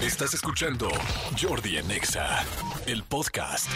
Estás escuchando Jordi en Exa, el podcast.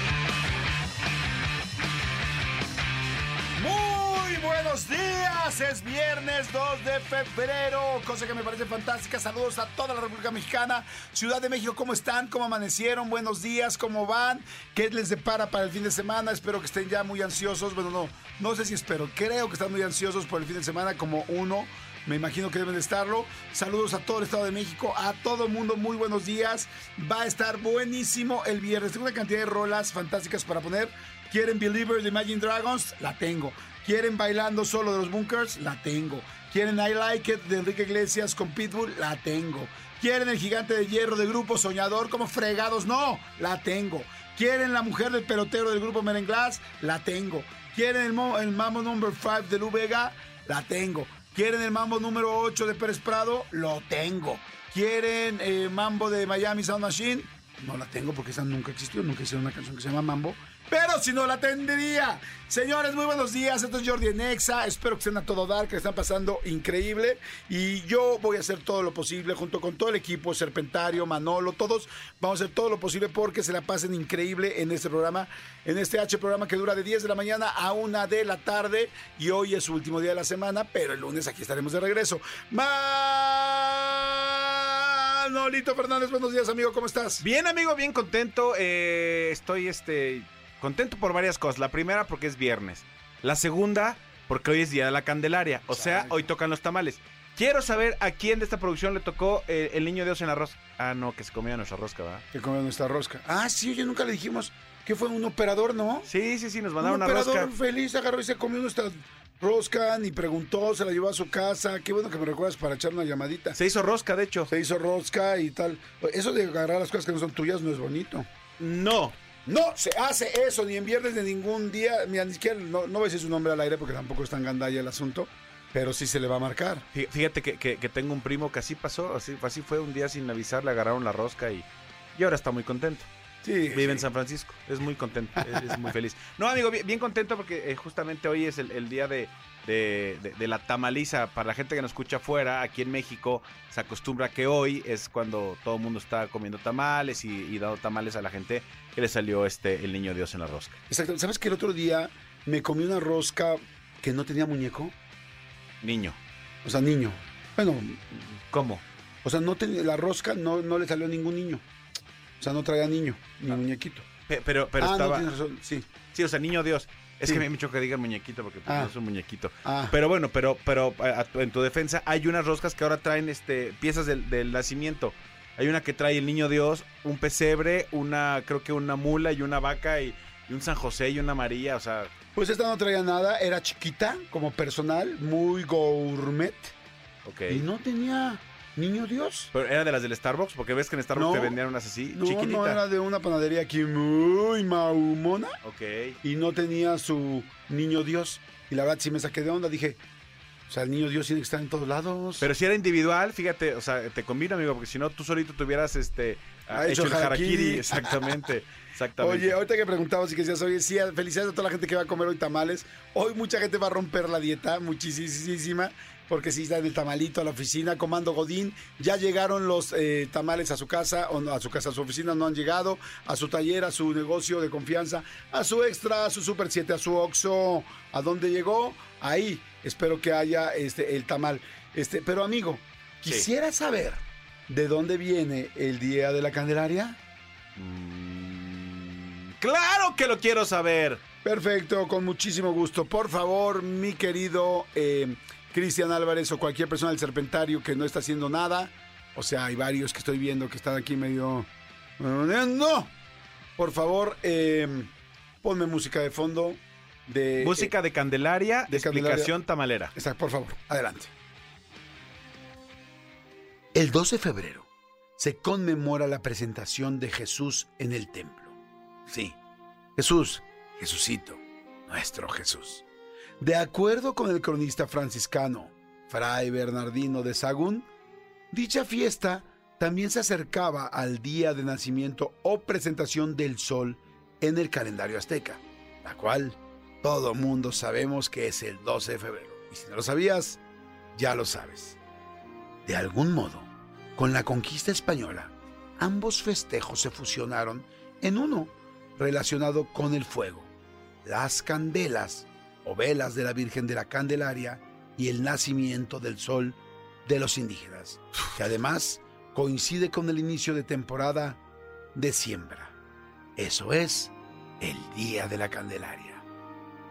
Muy buenos días, es viernes 2 de febrero, cosa que me parece fantástica. Saludos a toda la República Mexicana, Ciudad de México, ¿cómo están? ¿Cómo amanecieron? Buenos días, ¿cómo van? ¿Qué les depara para el fin de semana? Espero que estén ya muy ansiosos. Bueno, no, no sé si espero, creo que están muy ansiosos por el fin de semana como uno. Me imagino que deben de estarlo. Saludos a todo el Estado de México, a todo el mundo, muy buenos días. Va a estar buenísimo el viernes. Tengo una cantidad de rolas fantásticas para poner. ¿Quieren Believer de Imagine Dragons? La tengo. ¿Quieren Bailando Solo de los Bunkers? La tengo. ¿Quieren I Like It de Enrique Iglesias con Pitbull? La tengo. ¿Quieren el gigante de hierro de Grupo Soñador como fregados? No, la tengo. ¿Quieren la mujer del pelotero del Grupo Merenglass? La tengo. ¿Quieren el, el Mambo Number 5 de Lu Vega? La tengo. ¿Quieren el Mambo número 8 de Pérez Prado? Lo tengo. ¿Quieren eh, Mambo de Miami Sound Machine? No la tengo porque esa nunca existió, nunca hicieron una canción que se llama Mambo. Pero si no la tendría. Señores, muy buenos días. Esto es Jordi en Exa. Espero que estén a todo dar, que la están pasando increíble. Y yo voy a hacer todo lo posible junto con todo el equipo, Serpentario, Manolo, todos. Vamos a hacer todo lo posible porque se la pasen increíble en este programa, en este H programa que dura de 10 de la mañana a 1 de la tarde. Y hoy es su último día de la semana, pero el lunes aquí estaremos de regreso. Manolito Fernández, buenos días, amigo. ¿Cómo estás? Bien, amigo, bien contento. eh, estoy este contento por varias cosas. La primera, porque es viernes. La segunda, porque hoy es día de la Candelaria. O sea, Exacto. hoy tocan los tamales. Quiero saber a quién de esta producción le tocó eh, el niño Dios en la rosca. Ah, no, que se comía nuestra rosca, ¿verdad? Que comió nuestra rosca. Ah, sí, oye, nunca le dijimos que fue un operador, ¿no? Sí, sí, sí, nos Un mandaron una operador rosca. feliz agarró y se comió nuestra rosca, ni preguntó, se la llevó a su casa. Qué bueno que me recuerdas para echar una llamadita. Se hizo rosca, de hecho. Se hizo rosca y tal. Eso de agarrar las cosas que no son tuyas no es bonito. No. No se hace eso ni en viernes de ningún día. Mira, ni siquiera, no, no voy a decir su nombre al aire porque tampoco es tan gandalla el asunto. Pero sí se le va a marcar. Fí- Fíjate que, que- que tengo un primo que así pasó, así, así fue un día sin avisar, le agarraron la rosca y, y ahora está muy contento. Sí. Vive en San Francisco, es muy contento, es, es muy feliz. No, amigo, bien, bien contento porque eh, justamente hoy es el, el día de, de- de- de la tamaliza. Para la gente que nos escucha afuera, aquí en México, se acostumbra que hoy es cuando todo el mundo está comiendo tamales y, y dando tamales a la gente que le salió este el niño Dios en la rosca. Exacto. ¿Sabes que el otro día me comí una rosca que no tenía muñeco? Niño. O sea, niño. Bueno, ¿Cómo? O sea, no tenía, la rosca no, no le salió a ningún niño. O sea, no traía niño, ni muñequito. Pe- Pero, pero ah, estaba. no, razón, sí. sí, o sea, niño Dios. Es Sí. que me ha dicho que diga muñequito porque pues, Ah. no es un muñequito. Ah, Pero bueno, pero, pero a- a- en tu defensa hay unas roscas que ahora traen este piezas del, del nacimiento. Hay una que trae el niño Dios, un pesebre, una, creo que una mula y una vaca y, y un San José y una María, o sea, pues esta no traía nada, era chiquita, como personal, muy gourmet. ok. Y no tenía niño Dios. Pero era de las del Starbucks, porque ves que en Starbucks No. te vendían unas así, No, chiquitita. no era de una panadería aquí muy maumona. Ok. Y no tenía su niño Dios. Y la verdad sí me saqué de onda, dije, o sea, el niño Dios tiene que estar en todos lados. Pero si era individual, fíjate, o sea, te convino, amigo, porque si no, tú solito tuvieras este, Ha hecho, el harakiri. Exactamente, exactamente. Oye, ahorita que preguntabas y que decías, oye, sí, felicidades a toda la gente que va a comer hoy tamales. Hoy mucha gente va a romper la dieta, muchísima, porque sí está en el tamalito a la oficina, comando Godín. Ya llegaron los eh, tamales a su casa, o no, a su casa, a su oficina no han llegado, a su taller, a su negocio de confianza, a su extra, a su Super 7, a su Oxxo. ¿A dónde llegó? Ahí espero que haya este, el tamal. Este, pero amigo, Sí. quisiera saber de dónde viene el Día de la Candelaria. Mm, claro que lo quiero saber. Perfecto, con muchísimo gusto. Por favor, mi querido eh, Cristian Álvarez o cualquier persona del Serpentario que no está haciendo nada. O sea, hay varios que estoy viendo que están aquí medio... ¡No! Por favor, eh, ponme música de fondo. De, Música de Candelaria, de explicación tamalera. Exacto, por favor, adelante. El 12 de febrero se conmemora la presentación de Jesús en el templo. Sí, Jesús, Jesucito, nuestro Jesús. De acuerdo con el cronista franciscano Fray Bernardino de Sagún, dicha fiesta también se acercaba al día de nacimiento o presentación del sol en el calendario azteca, la cual todo mundo sabemos que es el 12 de febrero. Y si no lo sabías, ya lo sabes. De algún modo, con la conquista española, ambos festejos se fusionaron en uno relacionado con el fuego, las candelas o velas de la Virgen de la Candelaria y el nacimiento del sol de los indígenas, que además coincide con el inicio de temporada de siembra. Eso es el Día de la Candelaria.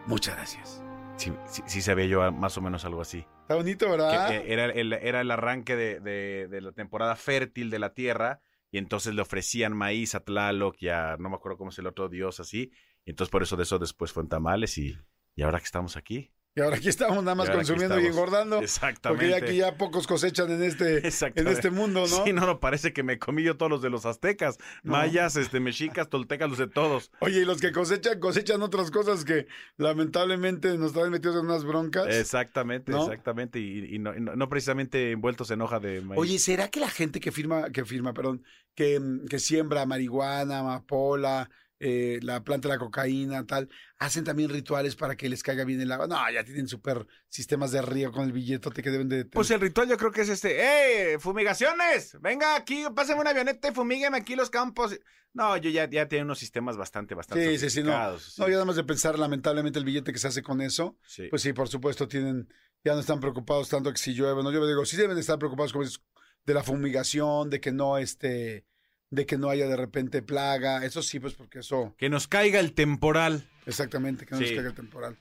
Muchas gracias. Sí, sí, sí sabía yo más o menos algo así. Está bonito, ¿verdad? eh, era, el, era el arranque de, de- de la temporada fértil de la tierra y entonces le ofrecían maíz a Tlaloc y a, no me acuerdo cómo es el otro dios así, y entonces por eso de eso después fue en tamales y, y ahora que estamos aquí. Y ahora aquí estamos nada más y consumiendo y engordando. Exactamente. Porque ya aquí ya pocos cosechan en este, en este mundo, ¿no? Sí, no, no, parece que me comí yo todos los de los aztecas, No. mayas, este, mexicas, toltecas, los de todos. Oye, y los que cosechan, cosechan otras cosas que lamentablemente nos traen metidos en unas broncas. Exactamente, ¿No? exactamente, y, y no, y no- no precisamente envueltos en hoja de maíz. Oye, ¿será que la gente que firma, que firma, perdón, que, que siembra marihuana, amapola, eh, la planta de la cocaína, tal, hacen también rituales para que les caiga bien el agua? No, ya tienen súper sistemas de río con el billetote que deben de... Pues el ritual yo creo que es este, ¡eh! ¡Fumigaciones! Venga aquí, pásenme una avioneta y fumígueme aquí los campos. No, yo ya, ya tiene unos sistemas bastante, bastante Sí, sí, sí, no. sofisticados, No, ya nada más de pensar lamentablemente el billete que se hace con eso, sí. pues sí, por supuesto tienen, ya no están preocupados tanto que si llueve, no llueve, digo, sí deben de estar preocupados dices, de la fumigación, de que no este, de que no haya de repente plaga, eso sí, pues porque eso, Que nos caiga el temporal. exactamente, que no nos caiga el temporal.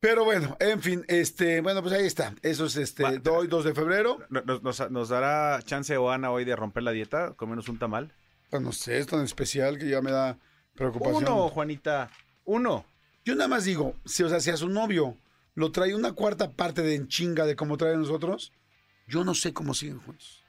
Pero bueno, en fin, este, bueno, pues ahí está. Eso es este, Va- hoy 2 de febrero. ¿Nos, nos- nos dará chance Oana hoy de romper la dieta? Comernos un tamal. Pues no sé, es tan especial que ya me da preocupación. Uno, Juanita. Uno. Yo nada más digo, si, o sea, si a su novio lo trae una cuarta parte de en chinga de como trae a nosotros, yo no sé cómo siguen juntos.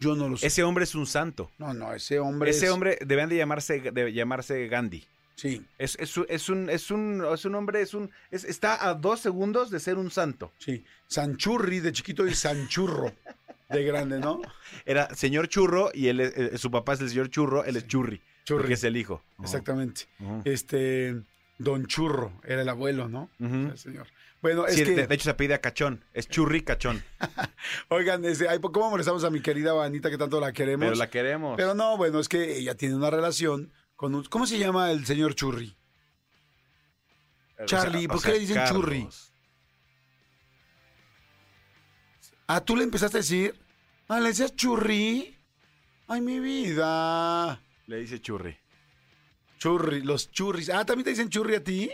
Yo no lo sé. Ese hombre es un santo. No, no, ese hombre. Ese es- hombre deben de llamarse, de llamarse Gandhi. Sí, Es, es, un- es un, es un, es un hombre, es un, es- está a dos segundos de ser un santo. sí. Sanchurri de chiquito y Sanchurro de grande, ¿no? Era señor Churro y él es- eh, su papá es el señor Churro, él es Churri. Churri. Porque es el hijo. Exactamente. Este, Don Churro era el abuelo, ¿no? Ujú. El señor. Bueno, es Sí, que, de, de hecho se pide a Cachón. Es Churri Cachón. oigan, este, ay, ¿cómo molestamos a mi querida Vanita que tanto la queremos? Pero la queremos. Pero no, bueno, es que ella tiene una relación con un... ¿Cómo se llama el señor Churri? O sea, Charlie, o ¿por qué le dicen Carlos. Churri? Ah, tú le empezaste a decir. Ah, le decías Churri. Ay, mi vida. Le dice Churri. Churri, los churris. Ah, ¿también te dicen churri a ti?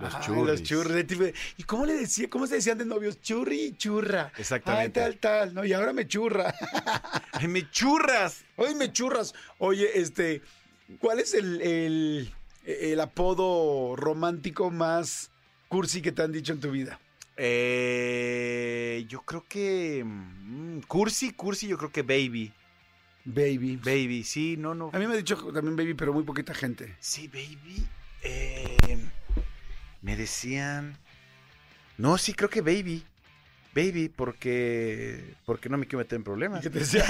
Los Ay, churris. Los churris. ¿Y cómo le decía, cómo se decían de novios? Churri y churra. Exactamente. Ay, tal, tal. No, y ahora me churra. ¡Ay, me churras! Hoy me churras. Oye, este, ¿cuál es el, el, el apodo romántico más cursi que te han dicho en tu vida? Eh, yo creo que. mm, cursi, cursi, yo creo que baby. Baby. Baby, sí, no, no. A mí me ha dicho también baby, pero muy poquita gente. Sí, baby. Eh, me decían. No, sí, creo que baby. Baby, porque. Porque no me quiero meter en Y problemas. te decía,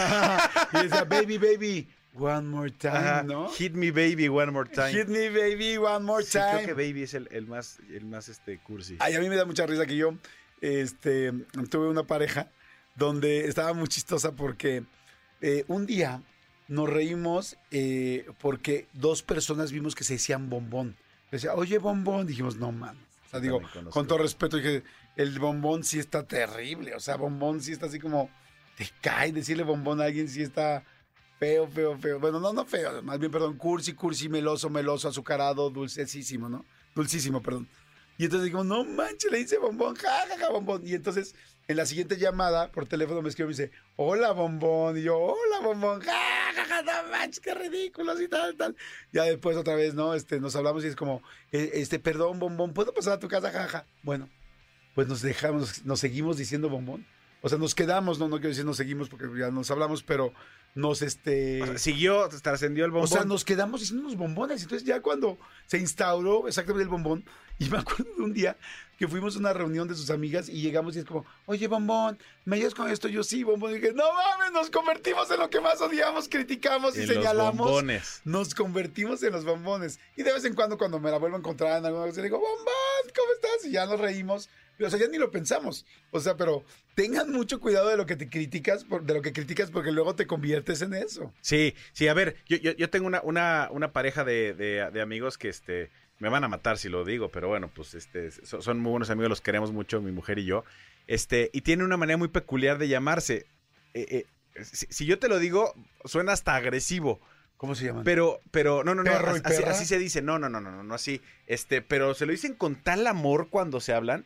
y decía, baby, baby, one more time, Ajá, ¿no? Hit me baby one more time. Hit me, baby, one more Sí, time. creo que baby es el, el más, el más este cursi. Ay, a mí me da mucha risa que yo este, tuve una pareja donde estaba muy chistosa porque eh, un día nos reímos eh, porque dos personas vimos que se decían bombón. Decía, oye, bombón. Dijimos, no, man. O sea, digo, con todo respeto, dije, el bombón sí está terrible. O sea, bombón sí está así como, te cae decirle bombón a alguien sí está feo, feo, feo. Bueno, no, no feo, más bien, perdón, cursi, cursi, meloso, meloso, azucarado, dulcísimo, ¿no? Dulcísimo, perdón. Y entonces digo, no manches, le dice bombón, ja, ja, ja, bombón. Y entonces, en la siguiente llamada, por teléfono me escribe y me dice, hola, bombón. Y yo, hola, bombón, ja, ja, ja, no manches, qué ridículos y tal, tal. Ya después otra vez, ¿no? Este, nos hablamos y es como, eh, este, perdón, bombón, ¿puedo pasar a tu casa, ja, ja? Bueno, pues nos dejamos, nos seguimos diciendo bombón. O sea, nos quedamos, no, no quiero decir nos seguimos porque ya nos hablamos, pero nos, este... O sea, siguió, trascendió el bombón. O sea, nos quedamos diciendo unos bombones. Entonces, ya cuando se instauró exactamente el bombón, y me acuerdo de un día que fuimos a una reunión de sus amigas y llegamos y es como, oye, bombón, ¿me ayudas con esto? Yo sí, bombón. Y dije, no mames, nos convertimos en lo que más odiamos, criticamos y En los señalamos. bombones. Nos convertimos en los bombones. Y de vez en cuando, cuando me la vuelvo a encontrar en alguna cosa, le digo, bombón, ¿cómo estás? Y ya nos reímos. O sea, ya ni lo pensamos. O sea, pero tengan mucho cuidado de lo que te criticas, por- de lo que criticas, porque luego te conviertes en eso. Sí, sí, a ver, yo, yo, yo tengo una, una, una pareja de, de- de amigos que este me van a matar si lo digo, pero bueno, pues este so- son muy buenos amigos, los queremos mucho, mi mujer y yo. Este, y tienen una manera muy peculiar de llamarse. Eh, eh, si, si yo te lo digo, suena hasta agresivo. ¿Cómo se llaman? Pero, pero, no, no, no, ¿Perro y así, así se dice, no, no, no, no, no, no así, este, pero se lo dicen con tal amor cuando se hablan.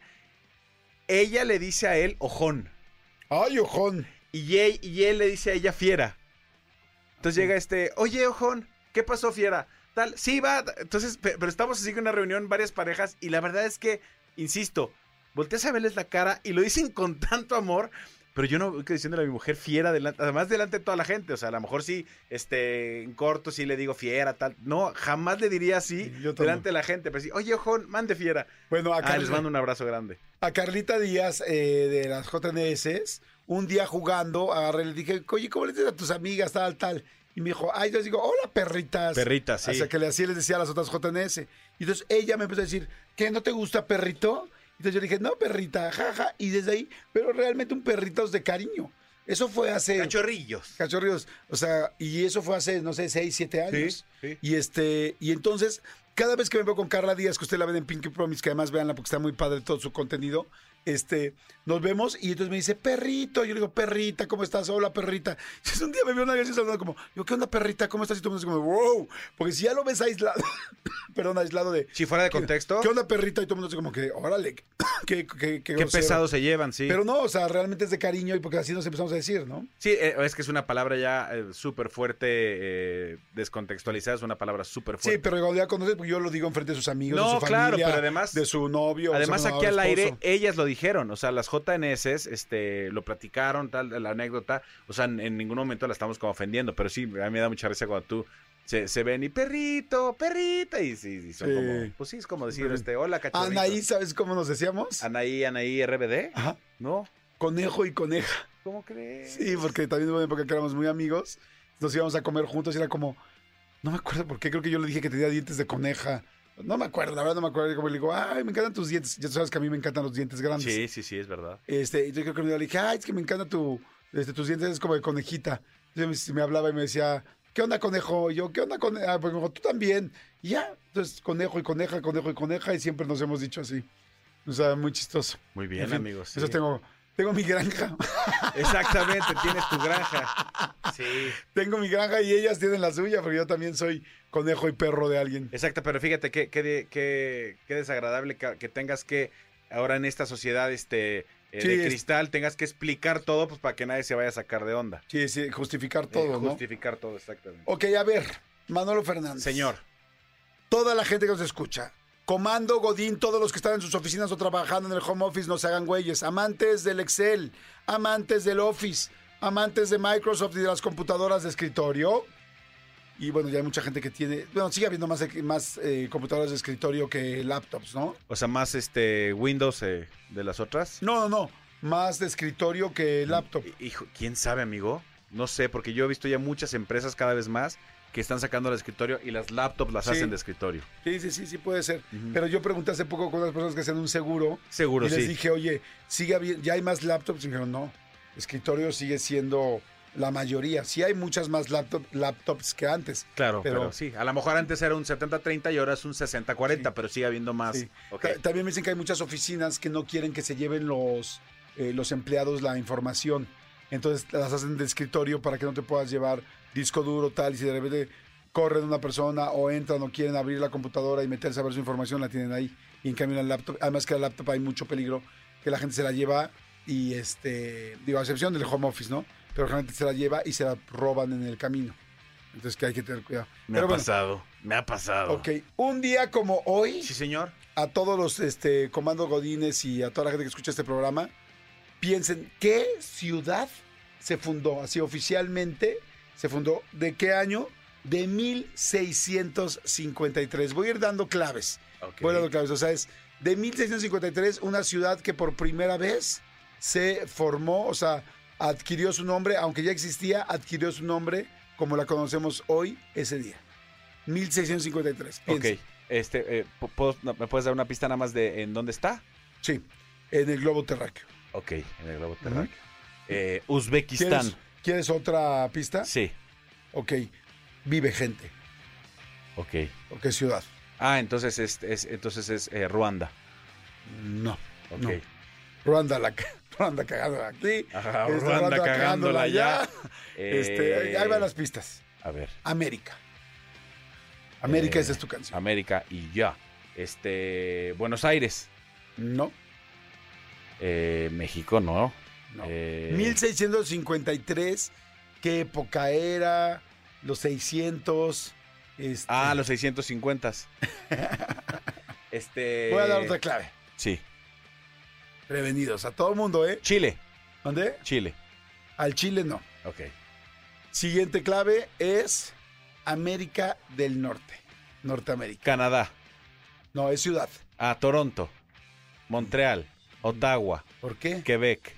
Ella le dice a él ojón ¡Ay, ojón! y él, y él le dice a ella fiera. Entonces llega este, oye ojón, ¿qué pasó fiera? Tal, sí va, entonces, pe- pero estamos así en una reunión, varias parejas y la verdad es que, insisto, volteas a verles la cara y lo dicen con tanto amor. Pero yo no voy diciéndole a mi mujer fiera, delante, además delante de toda la gente. O sea, a lo mejor sí, este, en corto sí le digo fiera, tal. No, jamás le diría así delante de la gente. Pero sí, oye, ojón, mande fiera. Bueno, a, Ah, les mando un abrazo grande. a Carlita Díaz eh, de las JNS, un día jugando, agarré y le dije, oye, ¿cómo le dices a tus amigas, tal, tal? Y me dijo, ay, yo les digo, hola, perritas. Perritas, sí. Hasta que le así les decía a las otras JNS. Y entonces ella me empezó a decir, ¿qué, no te gusta perrito? Entonces yo le dije, no, perrita, jaja. Y desde ahí, pero realmente un perrito es de cariño. Eso fue hace... Cachorrillos. Cachorrillos. O sea, y eso fue hace, no sé, seis, siete años. sí. Y este, y entonces, cada vez que me veo con Carla Díaz, que usted la ven en Pinky Promise, que además veanla porque está muy padre todo su contenido, este, nos vemos y entonces me dice, perrito, yo le digo, perrita, ¿cómo estás? Hola, perrita. Un día me veo una vez saludando como, yo, ¿qué onda, perrita? ¿Cómo estás? Y todo el mundo como, wow, porque si ya lo ves aislado, perdón, aislado de... Si fuera de contexto, ¿Qué onda, perrita? Y todo el mundo como que, órale, qué, qué, qué, qué grosero". pesados se llevan, sí. Pero no, o sea, realmente es de cariño y porque así nos empezamos a decir, ¿no? Sí, eh, es que es una palabra ya eh, súper fuerte, eh, descontextualizada, es una palabra súper Sí, fuerte. pero igual ya conoces, porque yo lo digo enfrente de sus amigos, No, de su claro, familia, pero además- de su novio. o Además, sea, aquí al aire, ellas lo dijeron, o sea, las JNS este, lo platicaron, tal, la anécdota, o sea, en, en ningún momento la estamos como ofendiendo, pero sí, a mí me da mucha risa cuando tú se, se ven y perrito, perrita, y, sí, y son Sí. como, pues sí, es como decir, este, hola, cachorrito. Anaí, ¿sabes cómo nos decíamos? Anaí, Anaí, RBD, Ajá. ¿no? Conejo y coneja. ¿Cómo crees? Sí, porque también hubo una época que éramos muy amigos. Nos íbamos a comer juntos y era como. No me acuerdo por qué, creo que yo le dije que tenía dientes de coneja. No me acuerdo, la verdad no me acuerdo. Como le digo, ay, me encantan tus dientes. Ya tú sabes que a mí me encantan los dientes grandes. Sí, sí, sí, es verdad. Este, y yo creo que le dije, ay, es que me encanta tu, este, tus dientes, es como de conejita. Entonces me, me hablaba y me decía, ¿qué onda, conejo? Y yo, ¿qué onda, conejo? Ah, pues me dijo, tú también. Y ya, entonces, conejo y coneja, conejo y coneja, y siempre nos hemos dicho así. O sea, muy chistoso. Muy bien, En fin, amigos. sí. Eso tengo, tengo mi granja. Exactamente, tienes tu granja. Sí. tengo mi granja y ellas tienen la suya, porque yo también soy conejo y perro de alguien. Exacto, pero fíjate qué, qué, de- qué- qué desagradable que, que tengas que, ahora en esta sociedad este, eh, Sí, de es- cristal, tengas que explicar todo pues, para que nadie se vaya a sacar de onda. Sí, sí, justificar Eh, todo, ¿no? Justificar todo, exactamente. Ok, a ver, Manolo Fernández. Señor, toda la gente que nos escucha. Comando Godín, todos los que están en sus oficinas o trabajando en el home office, no se hagan güeyes. Amantes del Excel, amantes del Office, amantes de Microsoft y de las computadoras de escritorio. Y bueno, ya hay mucha gente que tiene. Bueno, sigue habiendo más, más eh, computadoras de escritorio que laptops, ¿no? o sea, más este Windows eh, de las otras. No, no, no. Más de escritorio que laptop. Hijo, ¿quién sabe, amigo? No sé, porque yo he visto ya muchas empresas cada vez más que están sacando el escritorio y las laptops las Sí. hacen de escritorio. Sí, sí, sí, sí puede ser. Pero yo pregunté hace poco con unas personas que hacen un seguro. Seguro, y les sí. dije, oye, sigue ya hay más laptops. Y me dijeron, no, escritorio sigue siendo la mayoría. Sí hay muchas más laptop- laptops que antes. Claro, pero, pero- sí. A lo mejor antes era un 70-30 y ahora es un 60-40, pero sigue habiendo más. Sí. También me dicen que hay muchas oficinas que no quieren que se lleven los, eh, los empleados la información. Entonces las hacen de escritorio para que no te puedas llevar disco duro, tal. Y si de repente corren una persona o entran o quieren abrir la computadora y meterse a ver su información, la tienen ahí. Y en cambio en el laptop, además que el laptop hay mucho peligro, que la gente se la lleva y este, digo, a excepción del home office, ¿no? Pero la gente se la lleva y se la roban en el camino. Entonces que hay que tener cuidado. Me Pero ha bueno, pasado, me ha pasado. ok, un día como hoy Sí, señor. a todos los este, comandos godines y a toda la gente que escucha este programa, piensen qué ciudad se fundó, así oficialmente se fundó, ¿de qué año? De 1653. Voy a ir dando claves. Voy dando claves. O sea, es de 1653, una ciudad que por primera vez se formó, o sea, adquirió su nombre, aunque ya existía, adquirió su nombre como la conocemos hoy ese día. 1653. piensa. Ok. Este, eh, ¿pu- puedo- no, ¿Me puedes dar una pista nada más de en dónde está? Sí, en el globo terráqueo. Ok, en el globo terráqueo. Eh, Uzbekistán. ¿Quieres, quieres otra pista? Sí, Ok. Vive gente. ok. ¿O qué ciudad? Ah, entonces es, es- entonces es eh, Ruanda. No. Ok. No. Ruanda, la, Ruanda cagándola aquí. Ajá, este, Ruanda cagándola allá. Este, Eh, ahí van las pistas. A ver. América. América, Eh, esa es tu canción. América y ya. Este, Buenos Aires. No, Eh, México, no. No. Eh, 1653, ¿qué época era? Los 600. este, Ah, los 650. este. Voy a dar otra clave. Sí. Prevenidos a todo el mundo, ¿eh? Chile. ¿Dónde? Chile. Al Chile no. Ok. Siguiente clave es América del Norte. Norteamérica. Canadá. No, es ciudad. Ah, Toronto. Montreal. Ottawa. ¿Por qué? Quebec.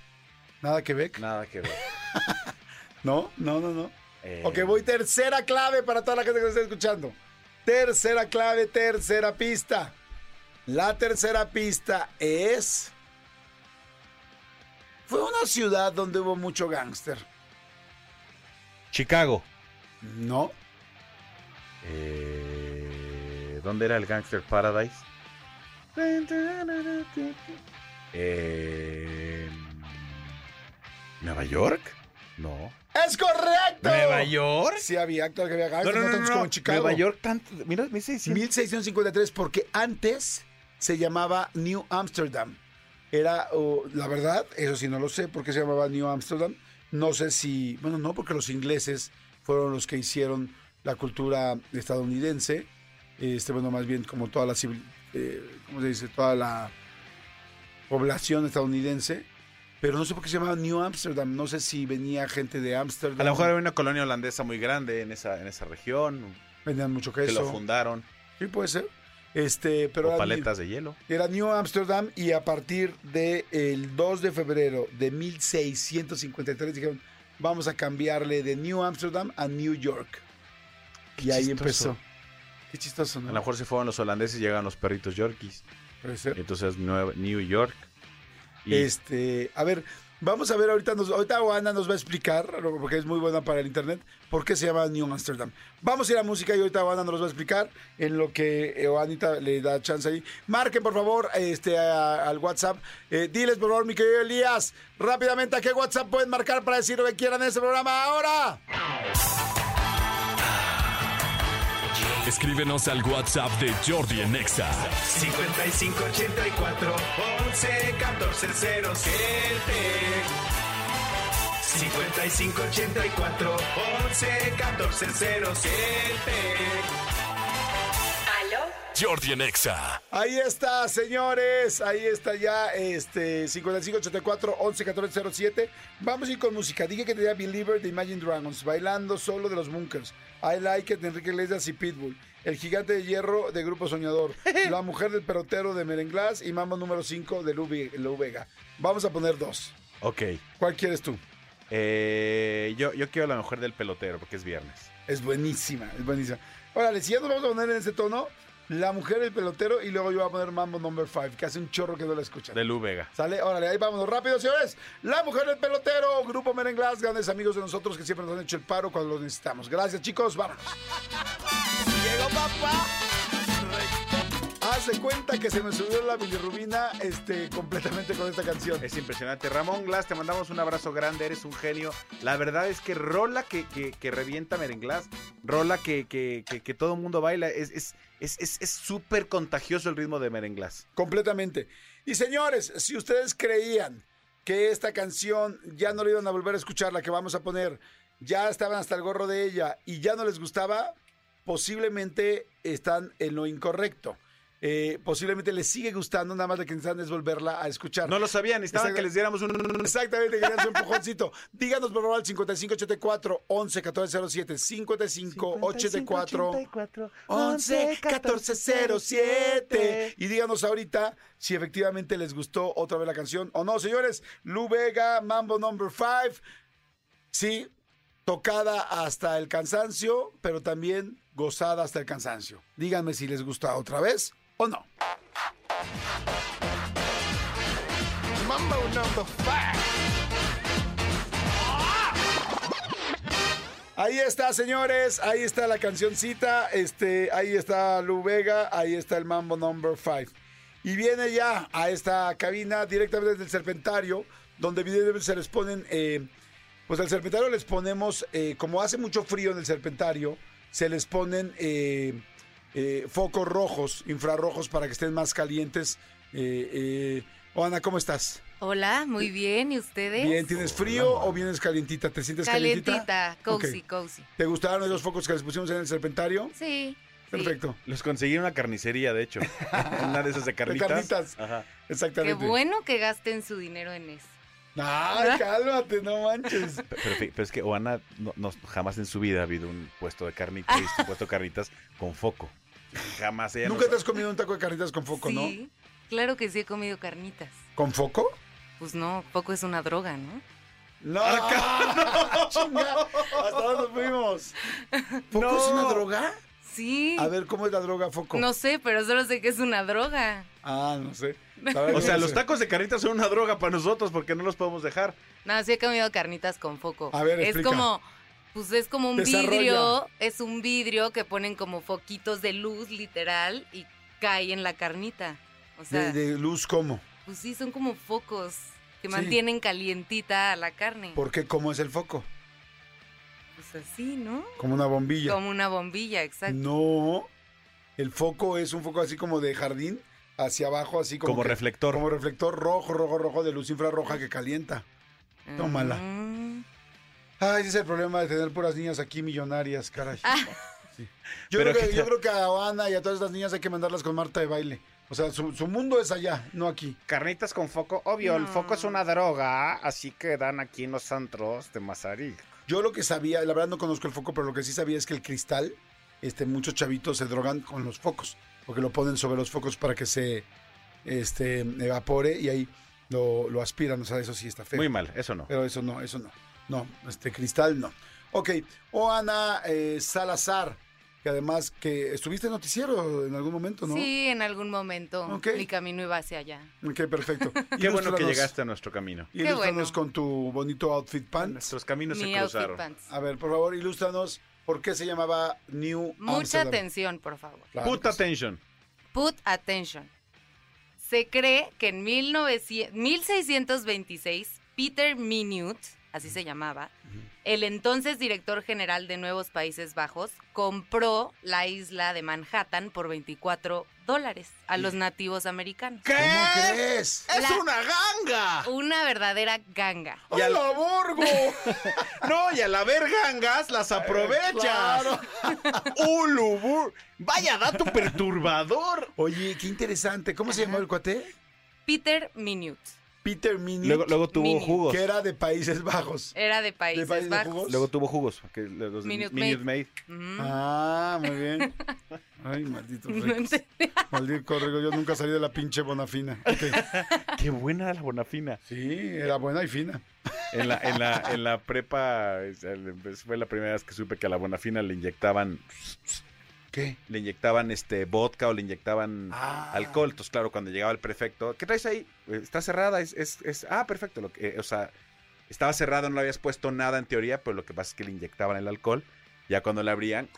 Nada que ver. Nada que ver. No, no, no, no. Eh, Ok, voy tercera clave para toda la gente que nos está escuchando. Tercera clave, tercera pista. La tercera pista es... Fue una ciudad donde hubo mucho gángster. Chicago. No, Eh, ¿Dónde era el Gangster Paradise? Eh, ¿Nueva York? No. ¡es correcto! ¿Nueva York? Sí había, claro que había No, no, no, como Chicago. Nueva York, tanto. Mira, 1600. 1653, porque antes se llamaba New Amsterdam. Era, oh, la verdad, eso sí no lo sé, por qué se llamaba New Amsterdam. No sé si, bueno, no, porque los ingleses fueron los que hicieron la cultura estadounidense. Este, bueno, más bien como toda la civil, eh, ¿cómo se dice? Toda la población estadounidense. Pero no sé por qué se llamaba New Amsterdam. No sé si venía gente de Amsterdam. A lo mejor había una colonia holandesa muy grande en esa, en esa región. vendían mucho Que queso. lo fundaron. Sí, puede ser. Este, pero o paletas de hielo. Era New Amsterdam y a partir del 2 de febrero de 1653 dijeron, vamos a cambiarle de New Amsterdam a New York. Qué y ahí chistoso. empezó. Qué chistoso, A ¿no? lo mejor se fueron los holandeses y llegan los perritos Yorkies. Puede ser. Entonces New York. Este, a ver, vamos a ver ahorita, nos, ahorita Ana nos va a explicar, porque es muy buena para el internet, por qué se llama New Amsterdam. Vamos a ir a música y ahorita Ana nos va a explicar en lo que eh, Anita le da chance ahí. Marquen, por favor, este, al WhatsApp. Eh, diles, por favor, mi querido Elías, rápidamente a qué WhatsApp pueden marcar para decir lo que quieran en este programa ahora. Escríbenos al WhatsApp de Jordi en Exa. 5584 11 14 07 5584 11 14 07 ¿Aló? Jordi en Exa. Ahí está, señores. Ahí está ya este 5584 111407. Vamos a ir con música. Dije que tenía Believer de Imagine Dragons, bailando solo de los Bunkers. I Like It de Enrique Iglesias y Pitbull. El gigante de hierro de Grupo Soñador. La mujer del perotero de Merenglás y Mambo número 5 de Lu Ve- Lu Vega. Vamos a poner dos. Ok. ¿Cuál quieres tú? Eh, yo, yo quiero la mujer del pelotero porque es viernes. Es buenísima, es buenísima. Órale, si ya nos vamos a poner en ese tono, La mujer del pelotero y luego yo voy a poner Mambo Number 5, que hace un chorro que no la escuchan. De Lu Vega. Sale, órale, ahí vámonos rápido, señores. La mujer del pelotero, Grupo Merenglás, grandes amigos de nosotros que siempre nos han hecho el paro cuando los necesitamos. Gracias, chicos, vamos. Llegó papá. Hace cuenta que se me subió la bilirrubina este, completamente con esta canción. Es impresionante. Ramón Glass, te mandamos un abrazo grande, eres un genio. La verdad es que rola que, que, que revienta Merenglás, rola que, que, que, que todo el mundo baila, es es es es- es súper contagioso el ritmo de Merenglás. Completamente. Y señores, si ustedes creían que esta canción ya no la iban a volver a escuchar, la que vamos a poner, ya estaban hasta el gorro de ella y ya no les gustaba, posiblemente están en lo incorrecto. Eh, posiblemente les sigue gustando, nada más de que necesitan es volverla a escuchar. No lo sabían, necesitaban que les diéramos un... Exactamente, hacer un empujoncito. Díganos por favor al 5584 11 1407 5584 11 1407 y díganos ahorita si efectivamente les gustó otra vez la canción o no, señores. Lu Vega, Mambo Number 5. Sí, tocada hasta el cansancio, pero también gozada hasta el cansancio. Díganme si les gusta otra vez o no. Mambo number five. Ahí está, señores. Ahí está la cancioncita. Este, ahí está Lu Vega. Ahí está el Mambo Number 5. Y viene ya a esta cabina directamente desde el Serpentario, donde evidentemente se les ponen. eh, pues al Serpentario les ponemos, eh, como hace mucho frío en el Serpentario, se les ponen eh, eh, focos rojos, infrarrojos para que estén más calientes. Eh, eh, Oana, ¿cómo estás? Hola, muy bien. ¿Y ustedes? Bien, ¿tienes frío o vienes calientita? ¿Te sientes calientita? Calientita, cozy, cozy. ¿Te gustaron esos focos que les pusimos en el serpentario? Sí. sí. Perfecto. Los conseguí en una carnicería, de hecho. una de esas de carnitas. carnitas. Ajá. Qué Exactamente. bueno que gasten su dinero en eso. Ay, cálmate, no manches. Pero, es que Oana no, no- jamás en su vida ha habido un puesto de carnitas, un puesto de carnitas con foco. Jamás ella Nunca te has comido un taco de carnitas con foco, ¿no? sí, claro que sí he comido carnitas. ¿Con foco? Pues no, poco es una droga, ¿no? No, chinga. ¿Hasta dónde fuimos? ¿Foco es una droga? Sí. A ver, ¿cómo es la droga foco? No sé, pero solo sé que es una droga. Ah, no sé. O sea, no los sé. tacos de carnitas son una droga para nosotros porque no los podemos dejar. No, sí he comido carnitas con foco. A ver, es explica. como, pues es como un Desarrolla. vidrio, es un vidrio que ponen como foquitos de luz, literal, y cae en la carnita. O sea, ¿De, de luz cómo? pues sí, son como focos que Sí. mantienen calientita a la carne. ¿Por qué? ¿Cómo es el foco? Pues así, ¿no? Como una bombilla. Como una bombilla, exacto. No. El foco es un foco así como de jardín, hacia abajo, así como. Como que- reflector. Como reflector rojo, rojo, rojo de luz infrarroja que calienta. tómala. Mm. Ay, ese es el problema de tener puras niñas aquí millonarias, caray. Ah. Sí. Yo, creo que, ¿qué yo tal? creo que a Ana y a todas estas niñas hay que mandarlas con Marta de baile. O sea, su, su mundo es allá, no aquí. Carnitas con foco, obvio, el foco es una droga, así que dan aquí en los centros de Mazarik. Yo lo que sabía, la verdad no conozco el foco, pero lo que sí sabía es que el cristal, este, muchos chavitos se drogan con los focos, porque lo ponen sobre los focos para que se este, evapore y ahí lo, lo aspiran. O sea, eso sí está feo. Muy mal, eso no. Pero eso no, eso no. No, este cristal no. Ok, o Ana eh, Salazar, que además que estuviste en noticiero en algún momento, ¿no? Sí, en algún momento Ok. mi camino iba hacia allá. Ok, perfecto. Qué bueno que llegaste a nuestro camino. Qué Ilústranos bueno. con tu bonito outfit pants. Nuestros caminos Mi se cruzaron. pants. A ver, por favor, ilústranos por qué se llamaba New Mucha Amsterdam. atención, por favor. Claro Put attention. Put attention. Se cree que en 1900 1626 Peter Minute, así se llamaba, el entonces director general de Nuevos Países Bajos, compró la isla de Manhattan por 24 dólares a los nativos americanos. ¿Qué? ¿Cómo crees? ¡Es La- una ganga! Una verdadera ganga. Y al- ¡Hola, Borgo! No, y al haber gangas las aprovechas. claro. Ulubur. Vaya dato perturbador. Oye, qué interesante. ¿Cómo se llamaba el cuate? Peter Minute. Peter Minute, Luego, luego tuvo Mini. jugos. que era de Países Bajos. Era de Países Países Bajos. Bajos? Luego tuvo jugos. Que los de Minute Minute Maid. Ah, muy bien. Ay, malditos No ricos. Maldito corrego, yo nunca salí de la pinche Bonafina. Qué buena la bonafina. Sí, era buena y fina. En la, en la, en la prepa es- el- fue la primera vez que supe que a la bonafina le inyectaban, ¿Qué? le inyectaban este vodka o le inyectaban Ah. alcohol. Entonces, claro, cuando llegaba el prefecto, ¿qué traes ahí? Eh, Está cerrada, es, es, es- ah, perfecto. Lo que, eh, o sea, estaba cerrado, no le habías puesto nada en teoría, pero lo que pasa es que le inyectaban el alcohol. Ya cuando le abrían,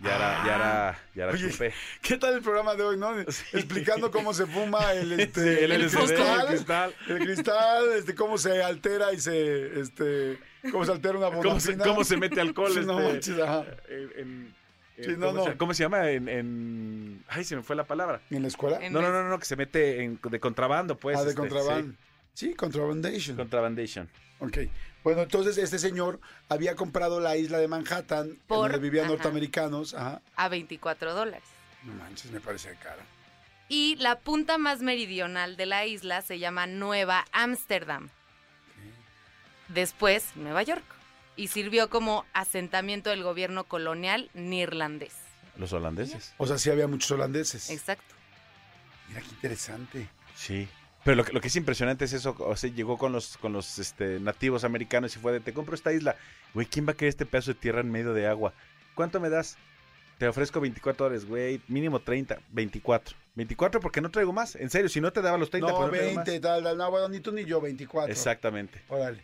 ya era, ya era, ya era Oye, chupé. ¿Qué tal el programa de hoy, no? Explicando cómo se fuma el, este, Sí, el cristal, el cristal. el cristal, este, cómo se altera y se, este, cómo se altera una ¿Cómo se, bonafina. cómo se mete alcohol? No este, manches, ajá. en- en- Sí, no, ¿cómo, no. Se, cómo se llama? En, en- Ay, se me fue la palabra. ¿En la escuela? En- No, no, no, no, que se mete en, de contrabando, pues. ah, de este, contraband. Sí, contrabandation. sí, contrabandation. Ok. Bueno, entonces este señor había comprado la isla de Manhattan, Por- donde vivían ajá. norteamericanos. Ajá. A 24 dólares. No manches, me parece cara. Y la punta más meridional de la isla se llama Nueva Ámsterdam. Después, Nueva York. Y sirvió como asentamiento del gobierno colonial neerlandés. Los holandeses. O sea, sí había muchos holandeses. Exacto. Mira qué interesante. Sí. Pero lo que, lo que es impresionante es eso, o sea, llegó con los, con los este, nativos americanos y fue de, te compro esta isla. Güey, ¿quién va a querer este pedazo de tierra en medio de agua? ¿Cuánto me das? Te ofrezco 24 dólares, güey, mínimo 30, 24. 24 porque no traigo más, en serio, si no te daba los 30, No, pero traigo 20, más. tal, tal. No, bueno, ni tú ni yo, 24. Exactamente. Órale.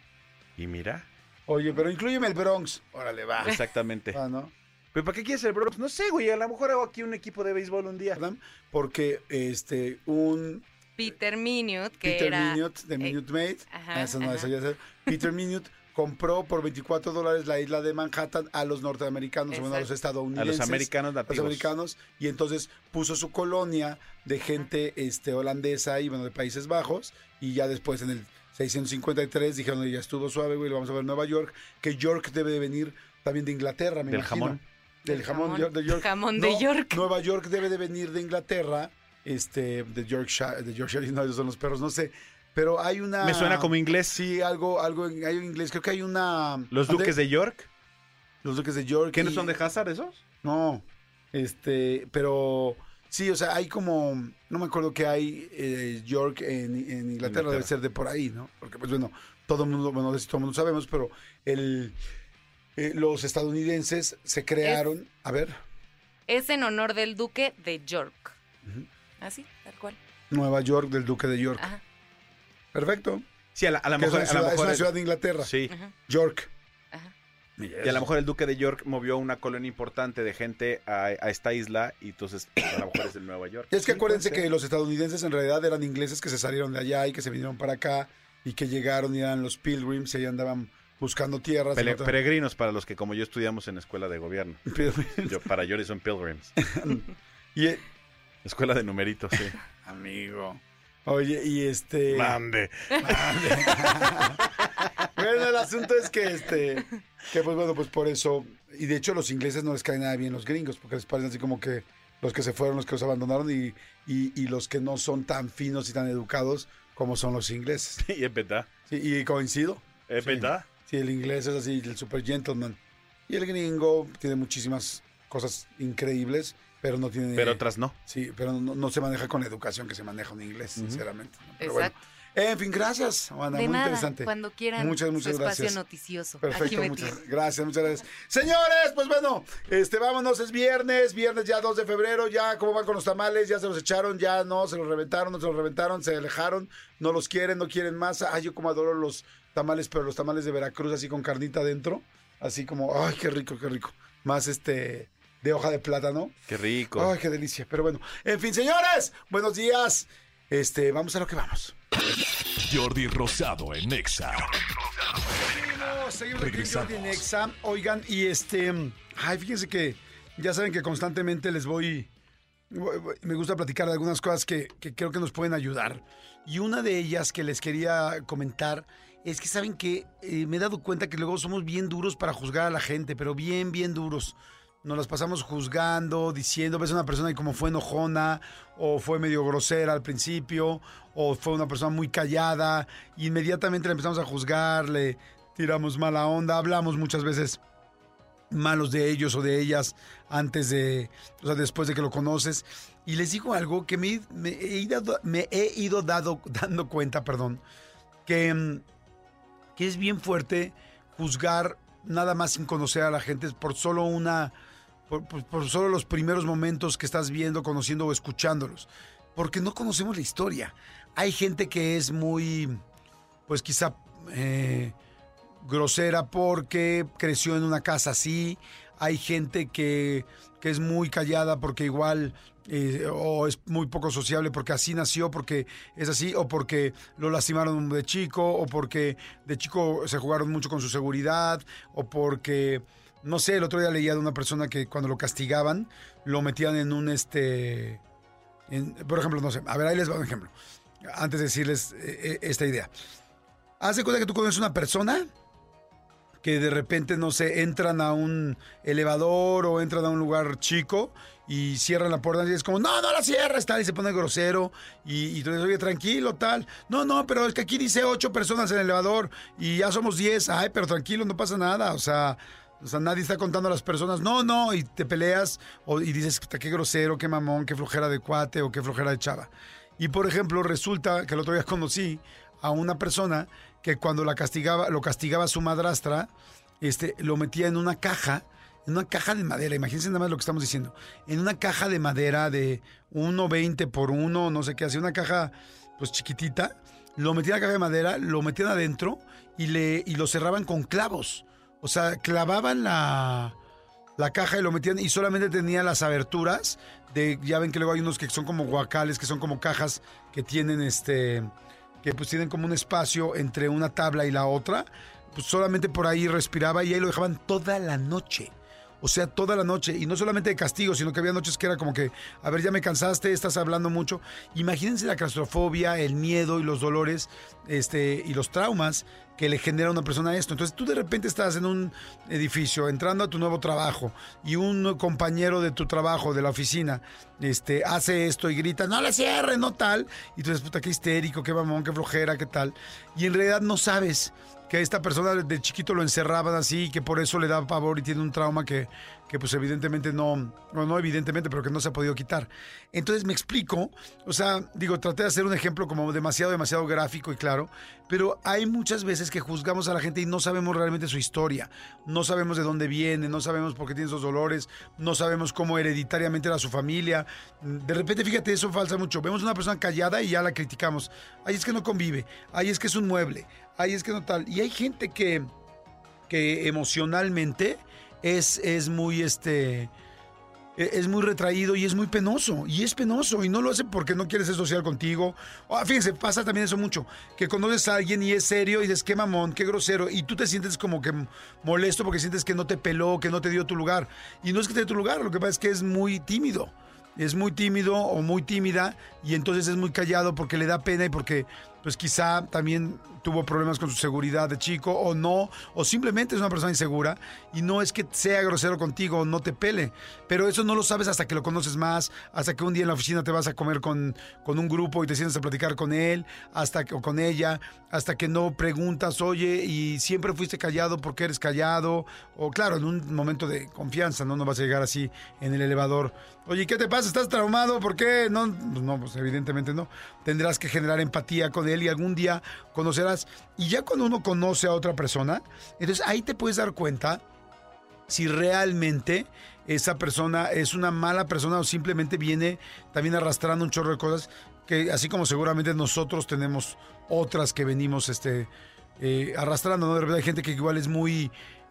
Y mira, Oye, pero incluyeme el Bronx. Órale, va. exactamente. Ah, ¿no? ¿Pero para qué quieres el Bronx? No sé, güey, a lo mejor hago aquí un equipo de béisbol un día. ¿Verdad? Porque este, un Peter Minute, que Peter era... Minute de Minute Maid, ajá, eso no, ajá. eso ya sé. Peter Minute compró por 24 dólares la isla de Manhattan a los norteamericanos, o bueno, a los Exacto. a estadounidenses. los americanos los nativos. americanos y entonces puso su colonia de gente este holandesa y bueno de Países Bajos y ya después en el 653 dijeron ya estuvo suave güey vamos a ver Nueva York que York debe de venir también de Inglaterra me Del imagino. jamón. del jamón, jamón. York- de York Jamón de No, York. Nueva York debe de venir de Inglaterra este de Yorkshire de Yorkshire no esos son los perros no sé pero hay una Me suena como inglés. sí algo algo en- hay en inglés creo que hay una Los duques de York. los duques de York ¿Quiénes y- son de Hazard esos? no, este, pero sí, o sea, hay como, no me acuerdo que hay eh, York en, en Inglaterra, Inglaterra. debe ser de por ahí, ¿no? Porque pues bueno, todo el mundo, bueno, no sé si todo el mundo sabemos, pero el, eh, los estadounidenses se crearon, a ver, Es en honor del duque de York. Así, tal cual. Nueva York del Duque de York. Ajá. Perfecto. Sí, a, la- a es mejor. a lo ciudad, es mejor una ciudad de Inglaterra. Sí. Ajá. York. Y a lo mejor el duque de York movió una colonia importante de gente a, a esta isla y entonces a lo mejor es de Nueva York. Es que Sí, acuérdense que los estadounidenses en realidad eran ingleses que se salieron de allá y que se vinieron para acá y que llegaron y eran los pilgrims y ahí andaban buscando tierras. Pele- en otra- peregrinos para los que como yo estudiamos en escuela de gobierno. Pilgrims. Yo, para Yori son pilgrims. Y, eh, Escuela de numeritos, sí. amigo. Oye, y este. Mande. Bueno, el asunto es que este. Que pues bueno, pues por eso. Y de hecho, los ingleses no les caen nada bien los gringos, porque les parecen así como que los que se fueron, los que los abandonaron y, y, y los que no son tan finos y tan educados como son los ingleses. Y es verdad. Sí, y coincido. Es Sí. verdad. Sí, el inglés es así, el super gentleman. Y el gringo tiene muchísimas cosas increíbles, pero no tiene. Pero otras no. Sí, pero no, no se maneja con la educación que se maneja un inglés, sinceramente. ¿no? Pero bueno. En fin, gracias, Ana, de muy nada, interesante. cuando quieran. Muchas, muchas su espacio gracias. noticioso. Perfecto, muchas tienen. gracias, muchas gracias. Señores, pues bueno, este vámonos, es viernes, viernes ya 2 de febrero, ya cómo van con los tamales, ya se los echaron, ya no, se los reventaron, no se los reventaron, se alejaron, no los quieren, no quieren más. Ay, yo como adoro los tamales, pero los tamales de Veracruz así con carnita adentro, así como, ay, qué rico, qué rico. Más este de hoja de plátano. Qué rico. Ay, qué delicia. Pero bueno, en fin, señores, buenos días. Este, vamos a lo que vamos. Jordi Rosado en Exa. Seguimos, seguimos aquí en Regresamos. Jordi en Exa. Oigan, y este. Ay, fíjense que ya saben que constantemente les voy. Me gusta platicar de algunas cosas que, que creo que nos pueden ayudar. Y una de ellas que les quería comentar es que saben que eh, me he dado cuenta que luego somos bien duros para juzgar a la gente, pero bien, bien duros. Nos las pasamos juzgando, diciendo, ves a una persona y como fue enojona, o fue medio grosera al principio, o fue una persona muy callada, inmediatamente le empezamos a juzgar, le tiramos mala onda, hablamos muchas veces malos de ellos o de ellas antes de, o sea, después de que lo conoces. Y les digo algo que me, me he ido, me he ido dado, dando cuenta, perdón, que, mm, que es bien fuerte juzgar nada más sin conocer a la gente por solo una, por, por- por solo los primeros momentos que estás viendo, conociendo o escuchándolos. Porque no conocemos la historia. Hay gente que es muy, pues quizá eh, grosera porque creció en una casa así. Hay gente que, que es muy callada porque igual eh, o es muy poco sociable porque así nació, porque es así, o porque lo lastimaron de chico, o porque de chico se jugaron mucho con su seguridad, o porque, no sé, el otro día leía de una persona que cuando lo castigaban, lo metían en un, este, en- por ejemplo, no sé, a ver, ahí les va un ejemplo, antes de decirles eh, eh, esta idea. Haz de cuenta que tú conoces una persona que de repente, no sé, entran a un elevador o entran a un lugar chico y cierran la puerta y es como, no, no la cierres, tal, y se pone grosero y, y tú dices, oye, tranquilo, tal. No, no, pero es que aquí dice ocho personas en el elevador y ya somos diez. Ay, pero tranquilo, no pasa nada, o sea... O sea, nadie está contando a las personas, no, no, y te peleas o, y dices, "Puta, qué grosero, qué mamón, qué flojera de cuate o qué flojera de chava. Y por ejemplo, resulta que el otro día conocí a una persona que cuando la castigaba, lo castigaba su madrastra, este, lo metía en una caja, en una caja de madera, imagínense nada más lo que estamos diciendo, en una caja de madera de 1,20 por 1, no sé qué, hacía una caja pues chiquitita, lo metían en la caja de madera, lo metían adentro y, le, y lo cerraban con clavos. O sea, clavaban la, la caja y lo metían y solamente tenía las aberturas de, ya ven que luego hay unos que son como guacales, que son como cajas que tienen este, que pues tienen como un espacio entre una tabla y la otra, pues solamente por ahí respiraba y ahí lo dejaban toda la noche. O sea, toda la noche. Y no solamente de castigo, sino que había noches que era como que, a ver, ya me cansaste, estás hablando mucho. Imagínense la claustrofobia, el miedo y los dolores este, y los traumas que le genera a una persona esto. Entonces tú de repente estás en un edificio, entrando a tu nuevo trabajo, y un compañero de tu trabajo, de la oficina, este, hace esto y grita, no le cierres, no tal. Y tú dices, puta, qué histérico, qué mamón, qué flojera, qué tal. Y en realidad no sabes que a esta persona de chiquito lo encerraban así y que por eso le da pavor y tiene un trauma que, que pues evidentemente no, no, no evidentemente, pero que no se ha podido quitar. Entonces me explico, o sea, digo, traté de hacer un ejemplo como demasiado, demasiado gráfico y claro, pero hay muchas veces que juzgamos a la gente y no sabemos realmente su historia, no sabemos de dónde viene, no sabemos por qué tiene esos dolores, no sabemos cómo hereditariamente era su familia. De repente, fíjate, eso falsa mucho. Vemos una persona callada y ya la criticamos. Ahí es que no convive, ahí es que es un mueble, ahí es que no tal. Y hay gente que, que emocionalmente es, es muy este e, es muy retraído y es muy penoso. Y es penoso. Y no lo hace porque no quiere ser social contigo. Ah, fíjense, pasa también eso mucho. Que conoces a alguien y es serio y dices, qué mamón, qué grosero. Y tú te sientes como que molesto porque sientes que no te peló, que no te dio tu lugar. Y no es que te dé tu lugar, lo que pasa es que es muy tímido. Es muy tímido o muy tímida y entonces es muy callado porque le da pena y porque pues quizá también tuvo problemas con su seguridad de chico o no, o simplemente es una persona insegura y no es que sea grosero contigo o no te pele, pero eso no lo sabes hasta que lo conoces más, hasta que un día en la oficina te vas a comer con, con un grupo y te sientes a platicar con él, hasta que, o con ella, hasta que no preguntas, oye, y siempre fuiste callado porque eres callado, o claro, en un momento de confianza, ¿no? No vas a llegar así en el elevador. Oye, ¿qué te pasa? ¿Estás traumado? ¿Por qué? No, pues no, pues evidentemente no. Tendrás que generar empatía con él y algún día conocerás. Y ya cuando uno conoce a otra persona, entonces ahí te puedes dar cuenta si realmente esa persona es una mala persona o simplemente viene también arrastrando un chorro de cosas que así como seguramente nosotros tenemos otras que venimos este eh, arrastrando, ¿no? De repente hay gente que igual es muy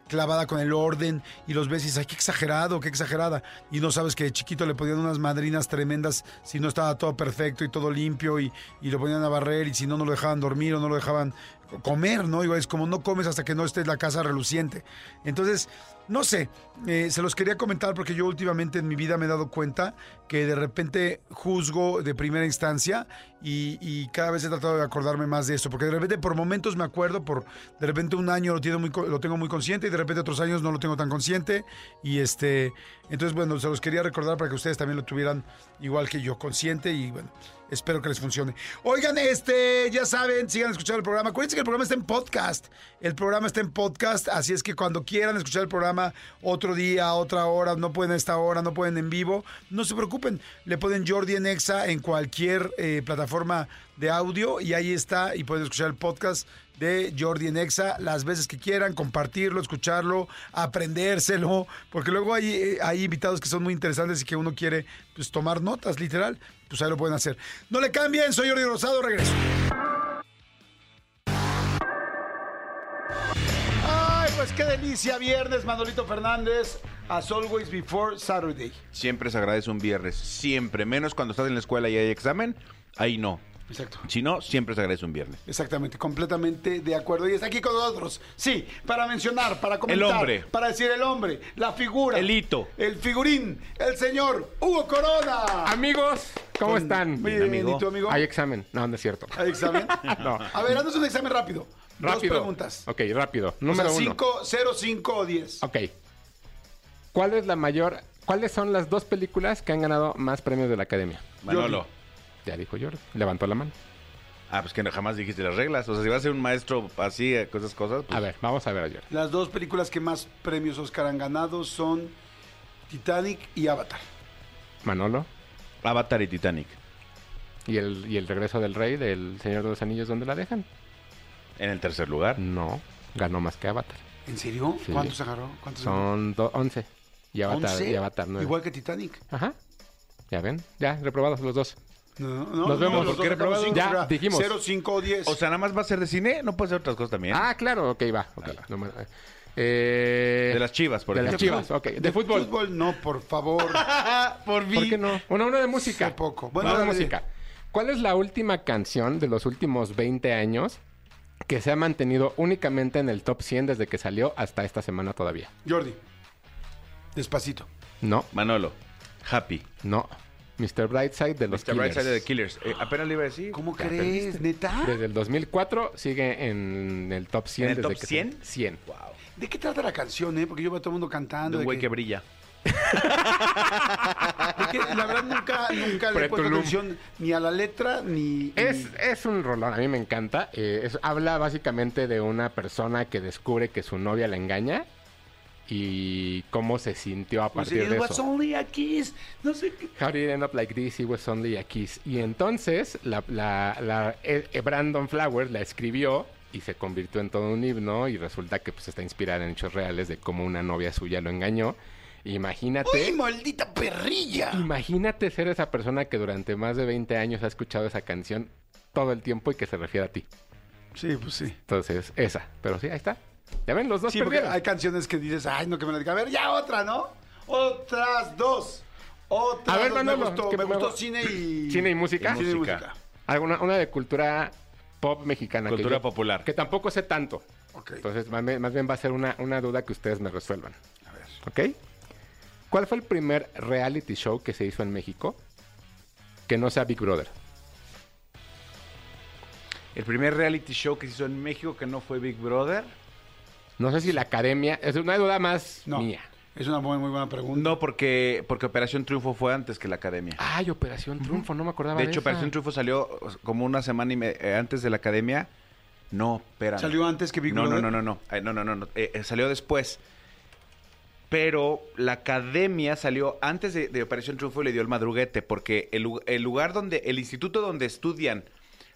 clavada con el orden y los ves y dices, ay, qué exagerado, qué exagerada. Y no sabes que de chiquito le ponían unas madrinas tremendas si no estaba todo perfecto y todo limpio y, y lo ponían a barrer y si no, no lo dejaban dormir o no lo dejaban comer, ¿no? Igual es como no comes hasta que no esté la casa reluciente. Entonces, no sé, eh, se los quería comentar porque yo últimamente en mi vida me he dado cuenta que de repente juzgo de primera instancia y, cada vez he tratado de acordarme más de eso, porque de repente por momentos me acuerdo, por de repente un año lo, tengo muy, lo tengo muy consciente y de repente otros años no lo tengo tan consciente y este, entonces bueno, se los quería recordar para que ustedes también lo tuvieran igual que yo, consciente y bueno, espero que les funcione. Oigan, este, ya saben, sigan escuchando el programa. Acuérdense que el programa está en podcast. El programa está en podcast, así es que cuando quieran escuchar el programa otro día, otra hora, no pueden a esta hora, no pueden en vivo, no se preocupen. Le ponen Jordi en Exa en cualquier eh, plataforma de audio y ahí está y pueden escuchar el podcast de Jordi en Exa las veces que quieran, compartirlo, escucharlo, aprendérselo, porque luego hay, eh, hay invitados que son muy interesantes y que uno quiere pues, tomar notas, literal, pues ahí lo pueden hacer. No le cambien, soy Jordi Rosado, regreso. Pues qué delicia, viernes, Manolito Fernández, as always before Saturday. Siempre se agradece un viernes, siempre, menos cuando estás en la escuela y hay examen, ahí no. Exacto. Si no, siempre se agradece un viernes. Exactamente, completamente de acuerdo. Y está aquí con nosotros. Sí, para mencionar, para comentar. hombre. Para decir el hombre, la figura. El hito. El figurín, el señor Hugo Corona. Amigos, ¿cómo están? Muy bien, amigo. ¿y tu amigo? Hay examen. No, no es cierto. ¿Hay examen? No. A ver, haznos un examen rápido. Rápido. preguntas. Ok, rápido. O Número sea, uno. 5, 0, 5 o 10. Ok. ¿Cuál es la mayor... ¿Cuáles son las dos películas que han ganado más premios de la Academia? Manolo. Ya dijo Jordi. Levantó la mano. Ah, pues que no, jamás dijiste las reglas. O sea, si vas a ser un maestro así, eh, cosas, cosas. Pues, A ver, vamos a ver a Jordi. Las dos películas que más premios Oscar han ganado son Titanic y Avatar. Manolo. Avatar y Titanic. ¿Y el, ¿Y el regreso del rey del Señor de los Anillos dónde la dejan? En el tercer lugar. No, ganó más que Avatar. ¿En serio? Sí. ¿Cuántos agarró? ¿Cuántos agarró? Son do- 11. Y Avatar, 11, y Avatar 9. Igual que Titanic. Ajá. Ya ven, ya, reprobados los dos. No, no, Nos vemos. los ¿Por qué reprobados? cinco, Ya, dijimos. 0, 5 o 10. O sea, nada más va a ser de cine, no puede ser otras cosas también. Ah, claro, ok, va. ok. Número- eh, de las chivas, por de las ejemplo. chivas, ok. De, fútbol. no, por favor. por ¿Por qué no? Una, una de música. Sé poco. Bueno, de música. ¿Cuál es la última canción de los últimos 20 años que se ha mantenido únicamente en el top 100 desde que salió hasta esta semana todavía? Jordi. Despacito. No, Manolo. Happy. no. Mr. Brightside de los Mr. Killers. Brightside de The Killers. Eh, apenas le iba a decir. ¿Cómo crees? ¿Neta? Desde el 2004 sigue en el top 100. ¿En el desde top que 100? salió. 100. ¿De qué trata la canción, eh? Porque yo veo a todo el mundo cantando. De un güey que- que brilla. Porque la verdad nunca, nunca le he puesto atención ni a la letra ni... Es, ni- es un rolón, a mí me encanta. Eh, es- habla básicamente de una persona que descubre que su novia la engaña y cómo se sintió a Pues, partir it de was eso. only a kiss. No sé qué. How did it end up like this? It was only a kiss. Y entonces la, la- la- eh, eh, Brandon Flowers la escribió y se convirtió en todo un himno y resulta que pues está inspirada en hechos reales de cómo una novia suya lo engañó. Imagínate. ¡Uy, maldita perrilla! Imagínate ser esa persona que durante más de 20 años ha escuchado esa canción todo el tiempo y que se refiere a ti. Sí, pues sí. Entonces, esa. Pero sí, ahí está. Ya ven, los dos Sí, porque perdieron. hay canciones que dices, ay, no, que me la diga. A ver, ya otra, ¿no? Otras dos. Otras A ver, dos. me Manolo, gustó, me me- gustó cine y... ¿Cine y música? Cine y Música. Alguna, una de cultura pop mexicana. que Cultura yo- popular. Que tampoco sé tanto. Ok. Entonces, más bien, más bien va a ser una, una duda que ustedes me resuelvan. A ver. ¿Ok? ¿Cuál fue el primer reality show que se hizo en México que no sea Big Brother? El primer reality show que se hizo en México que no fue Big Brother. No sé si la academia... Es una duda más No. mía. Es una muy, muy buena pregunta. No, porque, porque Operación Triunfo fue antes que la Academia. Ay, Operación Triunfo, no me acordaba de de hecho, esa. Operación Triunfo salió como una semana y me- eh, antes de la Academia. No, espera. ¿Salió antes que Big no, Brother? No, no, no, no. Eh, no, no, no, no. Eh, eh, salió después. Pero la academia salió antes de, de Operación Triunfo y le dio el madruguete, porque el, lu- el lugar donde, el instituto donde estudian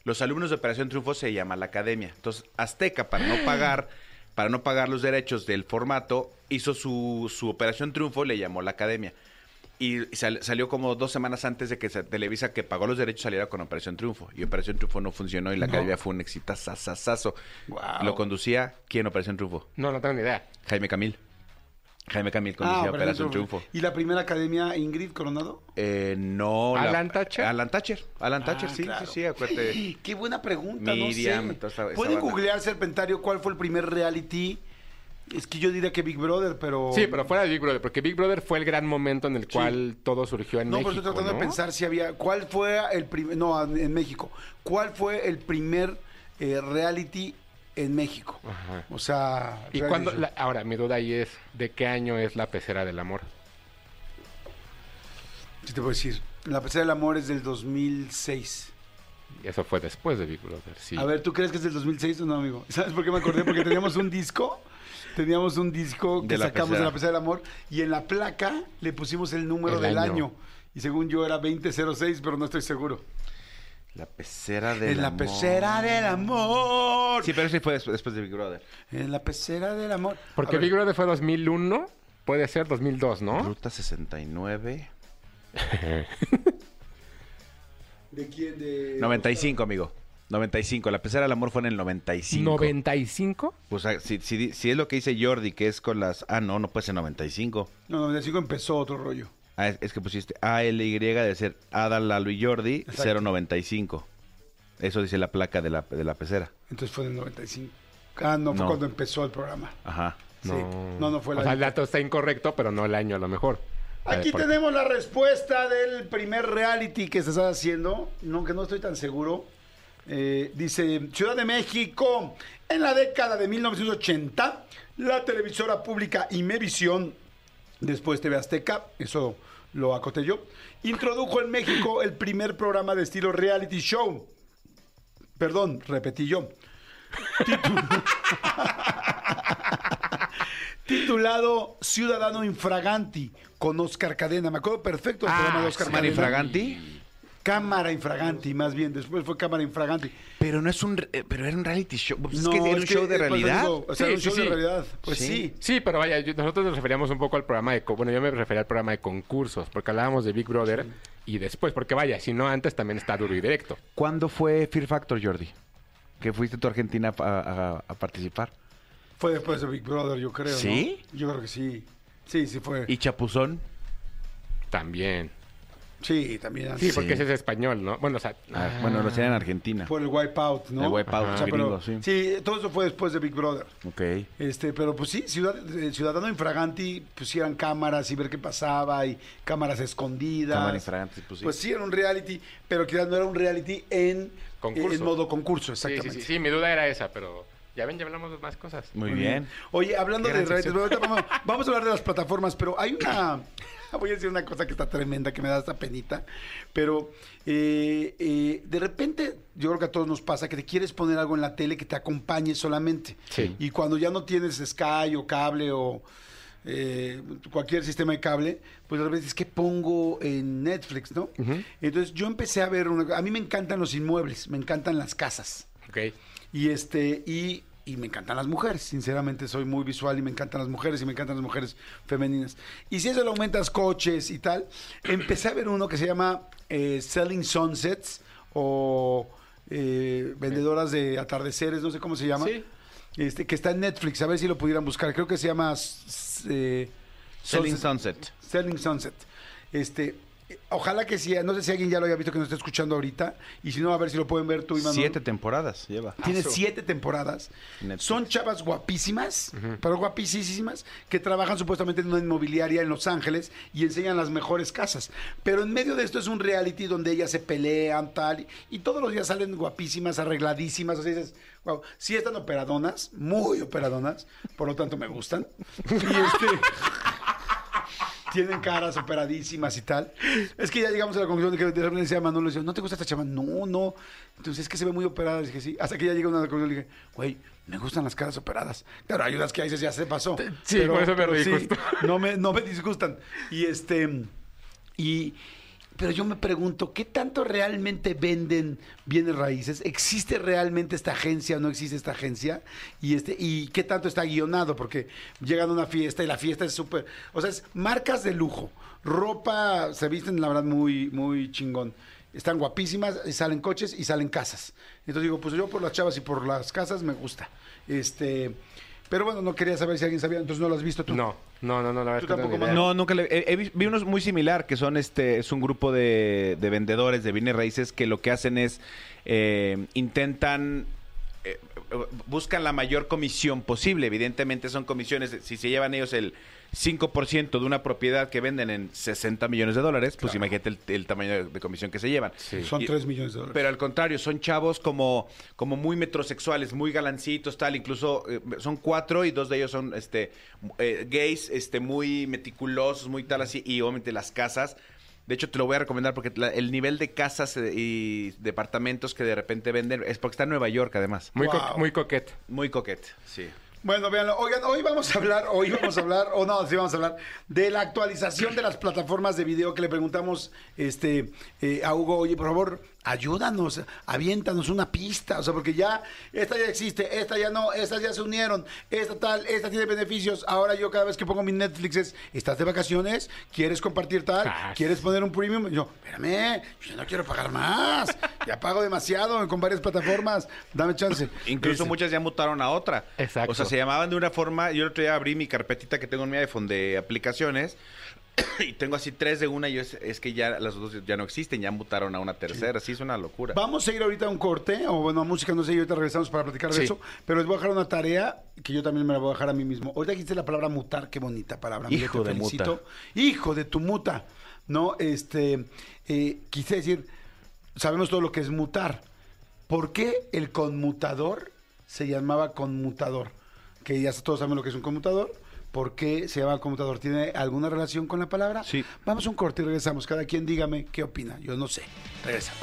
los alumnos de Operación Triunfo se llama la academia. Entonces, Azteca, para no pagar, para no pagar los derechos del formato, hizo su, su Operación Triunfo, le llamó la academia. Y sal- salió como dos semanas antes de que se- Televisa, que pagó los derechos, saliera con Operación Triunfo. Y Operación Triunfo no funcionó y la No. academia fue un exitazazazazo. Lo conducía, ¿quién Operación Triunfo? No, no tengo ni idea. Jaime Camil. Jaime Camil Ah, conducía Operación Triunfo. ¿Y la primera academia, Ingrid Coronado? Eh, no. la- ¿Alan Thatcher? Alan Thatcher. Alan Thatcher, Ah, sí, claro. sí, sí, acuérdate. Qué buena pregunta, Miriam, no sé. esa- esa ¿Pueden banda. googlear, Serpentario, cuál fue el primer reality? Es que yo diría que Big Brother, pero... Sí, pero fuera de Big Brother, porque Big Brother fue el gran momento en el Sí. cual todo surgió en No, México, pero estoy tratando ¿no? de pensar si había... ¿Cuál fue el primer... No, en México. ¿Cuál fue el primer eh, reality en México? Ajá. O sea... ¿Y la- ahora, mi duda ahí es, ¿de qué año es La Pecera del Amor? Sí te puedo decir. La pecera del amor es del 2006. Y Eso fue después de Big Brother, sí. A ver, ¿tú crees que es del 2006 o no, amigo? ¿Sabes por qué me acordé? Porque teníamos un disco, teníamos un disco que De sacamos pecera. de la pecera del amor y en la placa le pusimos el número El del año. año. Y según yo era 2006, pero no estoy seguro. La pecera del en la amor. pecera del amor. Sí, pero sí fue des- después de Big Brother. En la pecera del amor. Porque Big Brother fue 2001, puede ser 2002, ¿no? Ruta 69. ¿De quién? De... 95, amigo. 95. La pecera del amor fue en el 95. ¿95? Pues ah, si, si, si es lo que dice Jordi, que es con las... Ah, no, no puede ser 95. No, 95 empezó otro rollo. Ah, es, es que pusiste ALY, debe ser Adal, Lalo y Jordi, Exacto. 095. Eso dice la placa de la, de la pecera. Entonces fue en el 95. Ah, no, fue No. cuando empezó el programa. Ajá. Sí. No, no fue O la... sea, el dato está incorrecto, pero no el año a lo mejor. Aquí ver, por- tenemos la respuesta del primer reality que se está haciendo, no que no estoy tan seguro. Eh, dice, Ciudad de México, en la década de 1980, la televisora pública Imevisión, después TV Azteca, eso lo acoté yo, introdujo en México el primer programa de estilo reality show. Perdón, repetí yo. Titu- Titulado Ciudadano Infraganti con Oscar Cadena. Me acuerdo perfecto del programa de Oscar Cadena. Infraganti. Cámara Infraganti, más bien. Después fue Cámara Infraganti. Pero no es un, eh, pero era un reality show. Pues es No, que era un show de eh, pues, realidad. o sea, Sí, un sí, show de sí. realidad. Pues Sí. sí. Sí, pero vaya, yo- nosotros nos referíamos un poco al programa de... co- Bueno, yo me refería al programa de concursos, porque hablábamos de Big Brother y después, porque vaya, si no antes también está duro y directo. ¿Cuándo fue Fear Factor, Jordi? Que fuiste tú a Argentina a, a- a participar. Fue después de Big Brother, yo creo. ¿no? ¿Sí? Yo creo que sí. Sí, sí fue. ¿Y Chapuzón? También. Sí, también. Sí, antes. porque ese es español, ¿no? Bueno, o sea... Ah, Bueno, lo hacían en Argentina. Por el Wipeout, ¿no? El Wipeout, O sea, pero- gringo, sí. sí, todo eso fue después de Big Brother. Ok. Este, pero pues sí, ciudad, eh, Ciudadano Infraganti pusieran cámaras y ver qué pasaba y cámaras escondidas. Cámara Infraganti, pues sí. Pues sí, era un reality, pero quizás no era un reality en, Concurso. en modo concurso, Sí, sí, exactamente. sí, sí, mi duda era esa, pero ya ven, ya hablamos de más cosas. Muy bien. Oye, hablando de redes, vamos, vamos a hablar de las plataformas, pero hay una, voy a decir una cosa que está tremenda, que me da esta penita, pero eh, eh, de repente yo creo que a todos nos pasa que te quieres poner algo en la tele que te acompañe solamente. Sí. Y cuando ya no tienes Sky o cable o eh, cualquier sistema de cable, pues de repente dices, ¿qué pongo en Netflix, no? Entonces yo empecé a ver, una, a mí me encantan los inmuebles, me encantan las casas. Ok. Y este, y, y me encantan las mujeres. Sinceramente, soy muy visual y me encantan las mujeres y me encantan las mujeres femeninas. Y si eso le aumentas coches y tal, empecé a ver uno que se llama eh, Selling Sunsets o eh, Vendedoras de Atardeceres, no sé cómo se llama. Sí. Este, que está en Netflix, a ver si lo pudieran buscar. Creo que se llama eh, Selling Sunset-. Selling Sunset. Este, ojalá que sí, no sé si alguien ya lo haya visto que nos está escuchando ahorita, y si no, a ver si lo pueden ver tú y Manuel. Siete temporadas lleva. Tiene siete temporadas. Netflix. Son chavas guapísimas, pero guapísimas, que trabajan supuestamente en una inmobiliaria en Los Ángeles y enseñan las mejores casas. Pero en medio de esto es un reality donde ellas se pelean, tal, y, y todos los días salen guapísimas, arregladísimas. O sea, dices, wow, sí están operadonas, muy operadonas, por lo tanto me gustan. Y este. Tienen caras operadísimas y tal. Es que ya llegamos a la conclusión de que de repente decía Manolo, decía, ¿no te gusta esta chava? No, no. Entonces es que se ve muy operada. Dije, sí. Hasta que ya llega una conclusión y dije, güey, me gustan las caras operadas. Claro, hay unas que dices, ya se pasó. Sí, por eso me reí justo. no me, no me disgustan. Y este, y, pero yo me pregunto, ¿qué tanto realmente venden bienes raíces? ¿Existe realmente esta agencia o no existe esta agencia? Y este, y qué tanto está guionado, porque llegan a una fiesta y la fiesta es súper, o sea, es marcas de lujo, ropa, se visten la verdad muy, muy chingón. Están guapísimas, y salen coches y salen casas. Entonces digo, pues yo por las chavas y por las casas me gusta. Este, pero bueno, no quería saber si alguien sabía, entonces no lo has visto tú. No, no, no, no, la verdad Tú es que no tampoco, idea. No, nunca le, he- he vi- vi unos muy similar que son este es un grupo de, de vendedores de bienes raíces que lo que hacen es eh, intentan eh, buscan la mayor comisión posible. Evidentemente son comisiones, si se llevan ellos el 5% de una propiedad que venden en 60 millones de dólares, pues imagínate el, el tamaño de, de comisión que se llevan. Son Y- 3 millones de dólares. Pero al contrario, son chavos como, como muy metrosexuales, muy galancitos, tal. Incluso eh, son cuatro y dos de ellos son este eh, gays, este muy meticulosos, muy tal así. Y obviamente las casas. De hecho, te lo voy a recomendar porque la- el nivel de casas eh, y departamentos que de repente venden es porque está en Nueva York, además. Muy, co- Wow. muy coquete. Muy coquete, sí. Bueno, véanlo. Oigan, hoy vamos a hablar, hoy vamos a hablar, o no, sí vamos a hablar de la actualización de las plataformas de video que le preguntamos este, eh, a Hugo, oye, por favor, ayúdanos, aviéntanos una pista, o sea, porque ya, esta ya existe, esta ya no, estas ya se unieron, esta tal, esta tiene beneficios, ahora yo cada vez que pongo mi Netflix es, ¿estás de vacaciones? ¿Quieres compartir tal? Ah, ¿Quieres poner un premium? Yo, espérame, yo no quiero pagar más, ya pago demasiado con varias plataformas, dame chance. Incluso Ese. muchas ya mutaron a otra. Exacto. O sea, se llamaban de una forma. Yo el otro día abrí mi carpetita que tengo en mi iPhone de aplicaciones. Y tengo así tres de una y es, es que ya las dos ya no existen, ya mutaron a una tercera. Sí, es una locura. Vamos a ir ahorita a un corte, o bueno, a música, no sé, y ahorita regresamos para platicar de Sí. eso, pero les voy a dejar una tarea que yo también me la voy a dejar a mí mismo. Ahorita dijiste la palabra mutar, qué bonita palabra. Hijo te de felicito. muta. Hijo de tu muta, ¿no? Este, eh, quise decir, sabemos todo lo que es mutar. ¿Por qué el conmutador se llamaba conmutador? Que ya todos saben lo que es un conmutador. ¿Por qué se llama conmutador? ¿Tiene alguna relación con la palabra? Sí. Vamos a un corte y regresamos. Cada quien dígame qué opina. Yo no sé. Regresamos.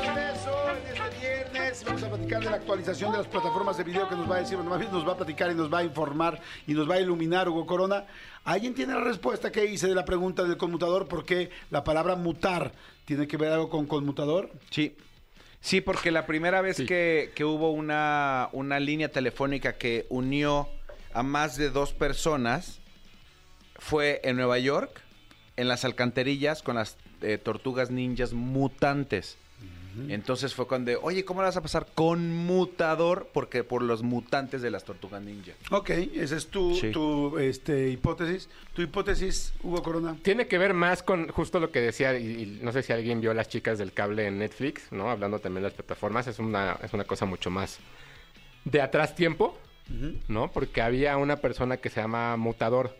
Regreso en este viernes. Vamos a platicar de la actualización de las plataformas de video que nos va a decir, bueno, más bien nos va a platicar y nos va a informar y nos va a iluminar Hugo Corona. ¿Alguien tiene la respuesta que hice de la pregunta del conmutador? ¿Por qué la palabra mutar tiene que ver algo con conmutador? Sí. Sí, porque la primera vez Sí. que, que hubo una, una línea telefónica que unió a más de dos personas fue en Nueva York, en las alcantarillas con las eh, tortugas ninjas mutantes. Entonces fue cuando, oye, ¿cómo la vas a pasar con mutador? Porque por los mutantes de las tortugas ninja. Ok, esa es tu, Sí. tu este, hipótesis. Tu hipótesis, Hugo Corona. Tiene que ver más con justo lo que decía, y, y no sé si alguien vio las chicas del cable en Netflix, ¿no? Hablando también de las plataformas, es una, es una cosa mucho más de atrás tiempo, ¿no? Porque había una persona que se llama Mutador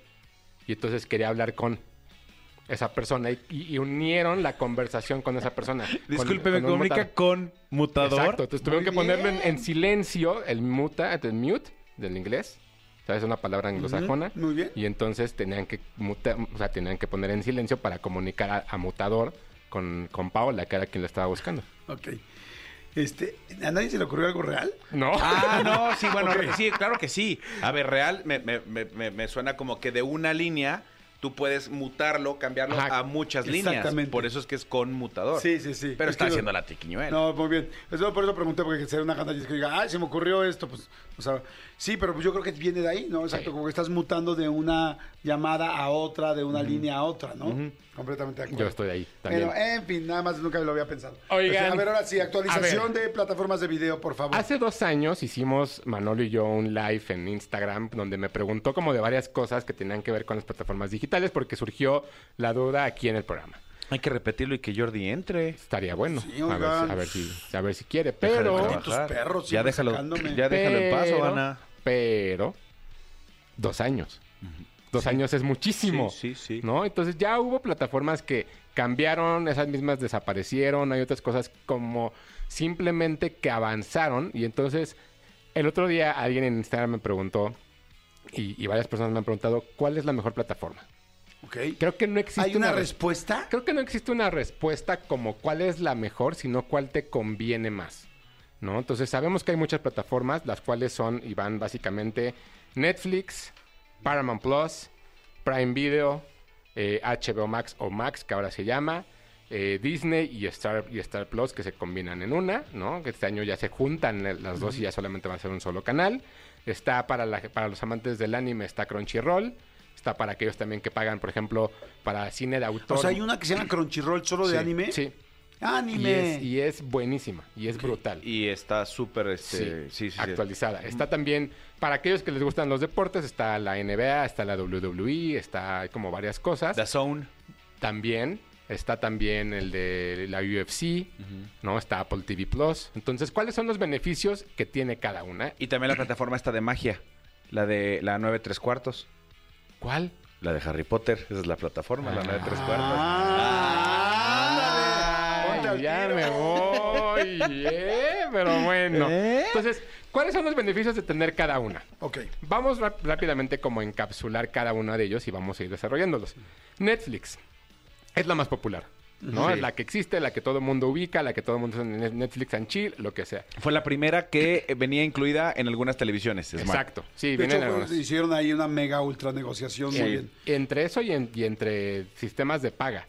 y entonces quería hablar con esa persona y, unieron la conversación con esa persona. Disculpe, me comunica con mutador. Exacto, entonces tuvieron Muy que ponerlo en, bien. en silencio, el muta, el mute del inglés. ¿Sabes? Una palabra anglosajona. muy bien. Y entonces tenían que muta- o sea, tenían que poner en silencio para comunicar a, a mutador con, con Paola, que era quien la estaba buscando. Ok. Este, ¿A nadie se le ocurrió algo real? No. Ah, no, sí, bueno, sí, claro que sí. A ver, real me, me- me- me- me suena como que de una línea tú puedes mutarlo, cambiarlo Ajá. a muchas líneas. Exactamente. Por eso es que es conmutador. Sí, sí, sí. Pero Es está que- haciendo la tiquiñuela. No, muy bien. Eso, por eso pregunté, porque sería una gana que diga, ay, se me ocurrió esto, pues, o sea, sí, pero pues yo creo que viene de ahí, ¿no? Exacto, Sí. como que estás mutando de una llamada a otra, de una línea a otra, ¿no? Completamente de acuerdo. Yo estoy ahí también. Pero, en fin, nada más nunca lo había pensado. Oigan. Este, a ver, ahora sí, actualización de plataformas de video, por favor. Hace dos años hicimos Manolo y yo un live en Instagram donde me preguntó como de varias cosas que tenían que ver con las plataformas digitales porque surgió la duda aquí en el programa. Hay que repetirlo y que Jordi entre. Estaría bueno. Sí, a, ver, a ver si, a ver si quiere. Deja de Pero, tus perros ya déjalo, ya déjalo en paso, pero- Ana. Pero, dos años. Dos años es muchísimo. Sí, sí, sí. ¿No? Entonces ya hubo plataformas que cambiaron, esas mismas desaparecieron, hay otras cosas como simplemente que avanzaron. Y entonces, el otro día alguien en Instagram me preguntó, y, y varias personas me han preguntado, ¿cuál es la mejor plataforma? Ok. Creo que no existe ¿Hay una res- respuesta? Creo que no existe una respuesta como cuál es la mejor, sino cuál te conviene más. ¿No? Entonces sabemos que hay muchas plataformas, las cuales son y van básicamente Netflix, Paramount Plus, Prime Video, eh, HBO Max o Max, que ahora se llama, eh, Disney y Star, y Star Plus, que se combinan en una, ¿no? Que este año ya se juntan eh, las dos y ya solamente va a ser un solo canal. Está para, la- para los amantes del anime, está Crunchyroll. Está para aquellos también que pagan, por ejemplo, para cine de autor. O sea, hay una que se llama Crunchyroll solo de Sí, anime. Sí. Y ¡Anime! es, y es buenísima. Y es brutal. Y está súper, este... Sí, sí, sí. actualizada. Está también, para aquellos que les gustan los deportes, está la NBA, está la WWE, está como varias cosas. The Zone. También está también el de la UFC, ¿no? Está Apple TV Plus. Entonces, ¿cuáles son los beneficios que tiene cada una? Y también la plataforma está de magia. La de la 9 3 cuartos. ¿Cuál? La de Harry Potter. Esa es la plataforma, la 9 3 cuartos. Ah. Ya tiro. me voy, ¿eh? Pero bueno. Entonces, ¿cuáles son los beneficios de tener cada una? Ok. Vamos rápidamente como encapsular cada uno de ellos y vamos a ir desarrollándolos. Netflix es la más popular. ¿no? Sí. Es la que existe, la que todo el mundo ubica, la que todo el mundo en Netflix and chill, lo que sea. Fue la primera que eh, venía incluida en algunas televisiones. Smart. Exacto. Sí, De vienen hecho, algunas. hicieron ahí una mega ultra negociación. Muy Sí. bien. Entre eso y, en- y entre sistemas de paga.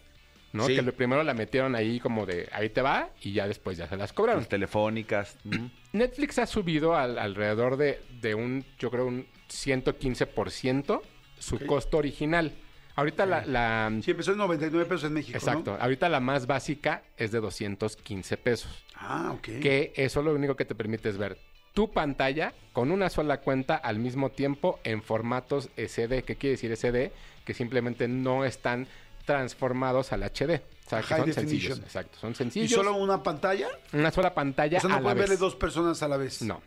¿No? Sí. Que lo primero la metieron ahí como de ahí te va y ya después ya se las cobraron. Las telefónicas. Netflix ha subido al- alrededor de, de un, yo creo, un 115% su costo original. Ahorita la, la- Sí, empezó en 99 pesos en México, Exacto. ¿no? Ahorita la más básica es de 215 pesos. Ah, ok. Que eso lo único que te permite es ver tu pantalla con una sola cuenta al mismo tiempo en formatos SD. ¿Qué quiere decir SD? Que simplemente no están transformados al HD. O sea, que High son definition. sencillos. Exacto. Son ¿Y sencillos. solo una pantalla? Una sola pantalla O sea, no a la vez. verle dos personas a la vez. No.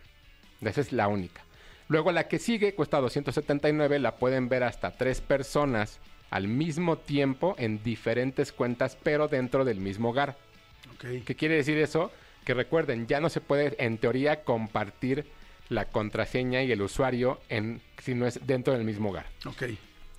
Esa es la única. Luego la que sigue cuesta 279, la pueden ver hasta tres personas al mismo tiempo en diferentes cuentas, pero dentro del mismo hogar. ¿Qué quiere decir eso? Que recuerden, ya no se puede en teoría compartir la contraseña y el usuario en si no es dentro del mismo hogar.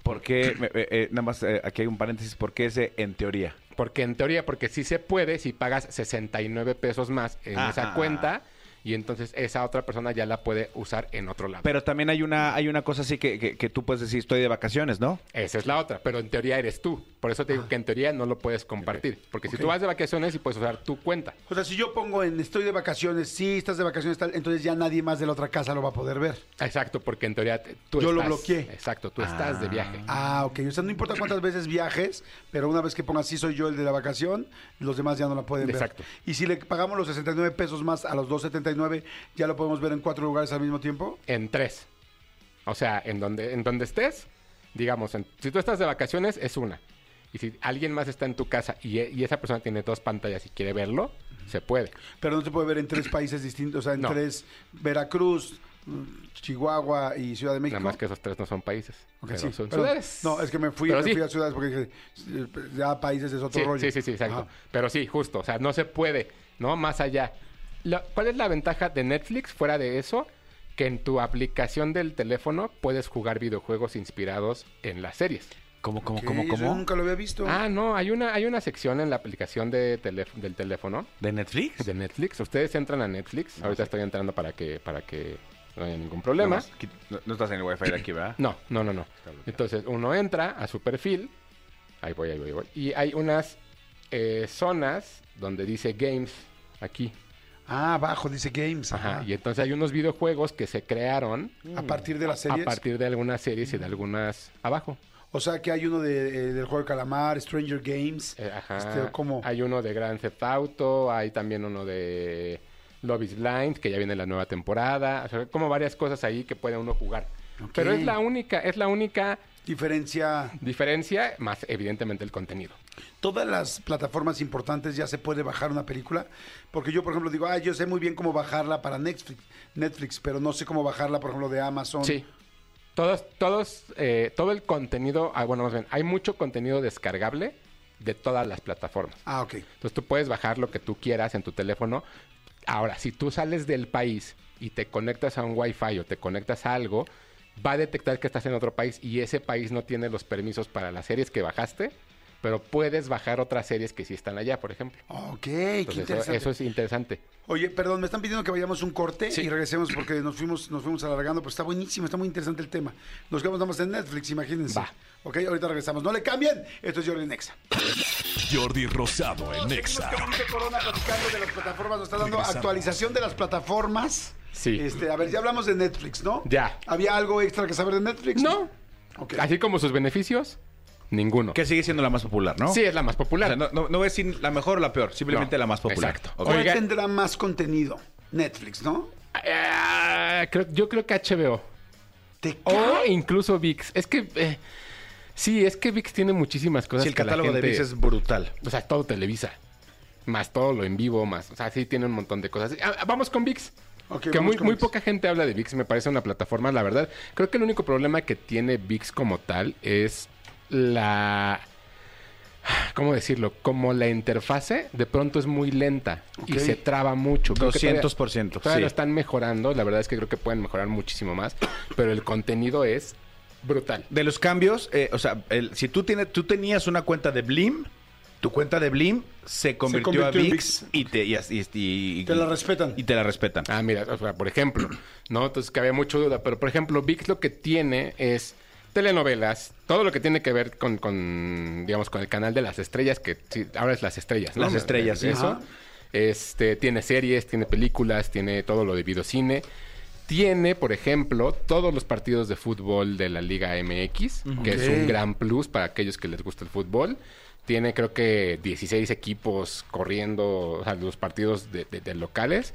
Ok. Porque, eh, eh, nada más, eh, aquí hay un paréntesis, ¿por qué ese en teoría? Porque en teoría, porque sí se puede si pagas 69 pesos más en esa cuenta y entonces esa otra persona ya la puede usar en otro lado. Pero también hay una, hay una cosa así que, que, que tú puedes decir, estoy de vacaciones, ¿no? Esa es la otra, pero en teoría eres tú. Por eso te digo que en teoría no lo puedes compartir. Porque si tú vas de vacaciones y puedes usar tu cuenta. O sea, si yo pongo en estoy de vacaciones, sí, estás de vacaciones, tal, entonces ya nadie más de la otra casa lo va a poder ver. Exacto, porque en teoría te- tú Yo lo estás- bloqueé. Exacto, tú estás de viaje. Ah, ok. O sea, no importa cuántas veces viajes, pero una vez que pongas sí soy yo el de la vacación, los demás ya no la pueden ver. Exacto. Y si le pagamos los 69 pesos más a los 2.79, ¿ya lo podemos ver en cuatro lugares al mismo tiempo? En tres. O sea, en donde, en donde estés, digamos, en- si tú estás de vacaciones, es una. Y si alguien más está en tu casa y, e- y esa persona tiene dos pantallas y quiere verlo, se puede. Pero no se puede ver en tres países distintos, o sea, en No. tres, Veracruz, Chihuahua y Ciudad de México. Nada más que esos tres no son países. Ok, pero sí, son ciudades. No, es que me fui, Pero me sí. fui a ciudades porque dije, ya países es otro Sí, rollo. sí, sí, sí, exacto. Ajá. Pero sí, justo. O sea, no se puede, ¿no? Más allá. La- ¿Cuál es la ventaja de Netflix fuera de eso? Que en tu aplicación del teléfono puedes jugar videojuegos inspirados en las series. ¿Cómo, cómo, cómo, nunca lo había visto. Ah, no, hay una, hay una sección en la aplicación de telé- del teléfono ¿De Netflix? de Netflix. Ustedes entran a Netflix. Ahorita estoy entrando para que, para que no haya ningún problema. más, qui- No, no estás en el wifi de aquí, ¿verdad? No, no, no, no. Entonces uno entra a su perfil. Ahí voy, ahí voy, ahí voy. Y hay unas eh, zonas donde dice games aquí. Ah, abajo dice Games. Ajá. ajá. Y entonces hay unos videojuegos que se crearon A partir de las series. a partir de algunas series y de algunas abajo. O sea, que hay uno de, eh, del juego de calamar, Stranger Games. Eh, ajá. Este, ¿cómo? Hay uno de Grand Theft Auto, hay también uno de Love is Blind, que ya viene la nueva temporada. O sea, como varias cosas ahí que puede uno jugar. Pero es la única, es la única Diferencia. diferencia, más evidentemente el contenido. Todas las plataformas importantes ya se puede bajar una película. Porque yo, por ejemplo, digo, ah, yo sé muy bien cómo bajarla para Netflix, Netflix pero no sé cómo bajarla, por ejemplo, de Amazon. Sí. Todos, todos, eh, todo el contenido, ah, bueno, más bien, hay mucho contenido descargable de todas las plataformas. Ah, ok. Entonces tú puedes bajar lo que tú quieras en tu teléfono. Ahora, si tú sales del país y te conectas a un Wi-Fi o te conectas a algo, va a detectar que estás en otro país y ese país no tiene los permisos para las series que bajaste, pero puedes bajar otras series que sí están allá, por ejemplo. Ok, qué Entonces, interesante. eso es interesante. Oye, perdón, me están pidiendo que vayamos un corte Sí. y regresemos porque nos fuimos, nos fuimos alargando, pero está buenísimo, está muy interesante el tema. Nos quedamos nada más en Netflix, imagínense. Va. Ok, ahorita regresamos. No le cambien. Esto es Jordi Nexa. Jordi Rosado en Exa. Qué bonito Corona platicando de las plataformas. Nos está dando Regresamos. actualización de las plataformas. Sí. Este, a ver, ya hablamos de Netflix, ¿no? Ya. ¿Había algo extra que saber de Netflix? No. Ok. Así como sus beneficios, ninguno. Que sigue siendo la más popular, ¿no? Sí, es la más O popular. sea, no, no, no voy a decir la mejor o la peor, simplemente No, la más popular. exacto. ¿Cuál tendrá más contenido? Netflix, ¿no? Ah, creo- yo creo que HBO. Te O incluso VIX. Es que... eh, sí, es que VIX tiene muchísimas cosas Sí, el que la catálogo de gente- VIX es brutal. O sea, todo Televisa. Más todo lo en vivo, más... O sea, sí tiene un montón de cosas. Ah, vamos con VIX. Ok, que muy, muy ViX. poca gente habla de VIX. Me parece una plataforma, la verdad. Creo que el único problema que tiene VIX como tal es la... ¿Cómo decirlo? Como la interfase de pronto es muy lenta y se traba mucho. Creo que todavía- 200%. Todavía sí. lo están mejorando. La verdad es que creo que pueden mejorar muchísimo más. Pero el contenido es brutal. De los cambios, eh, o sea, el- si tú, tienes, tú tenías una cuenta de Blim, tu cuenta de Blim se convirtió, convirtió a en VIX, y te, y, y- y- Te la respetan. Y te la respetan. Ah, mira, o sea, por ejemplo, ¿no? Entonces que había mucha duda, pero por ejemplo, VIX lo que tiene es telenovelas, todo lo que tiene que ver con, con, digamos, con el canal de las estrellas, que sí, ahora es las estrellas, ¿no? Las estrellas, sí. Eso. Ajá. Este, tiene series, tiene películas, tiene todo lo de videocine. Tiene, por ejemplo, todos los partidos de fútbol de la Liga MX, que es un gran plus para aquellos que les gusta el fútbol. Tiene, creo que, 16 equipos corriendo, o sea, los partidos de, de- de locales.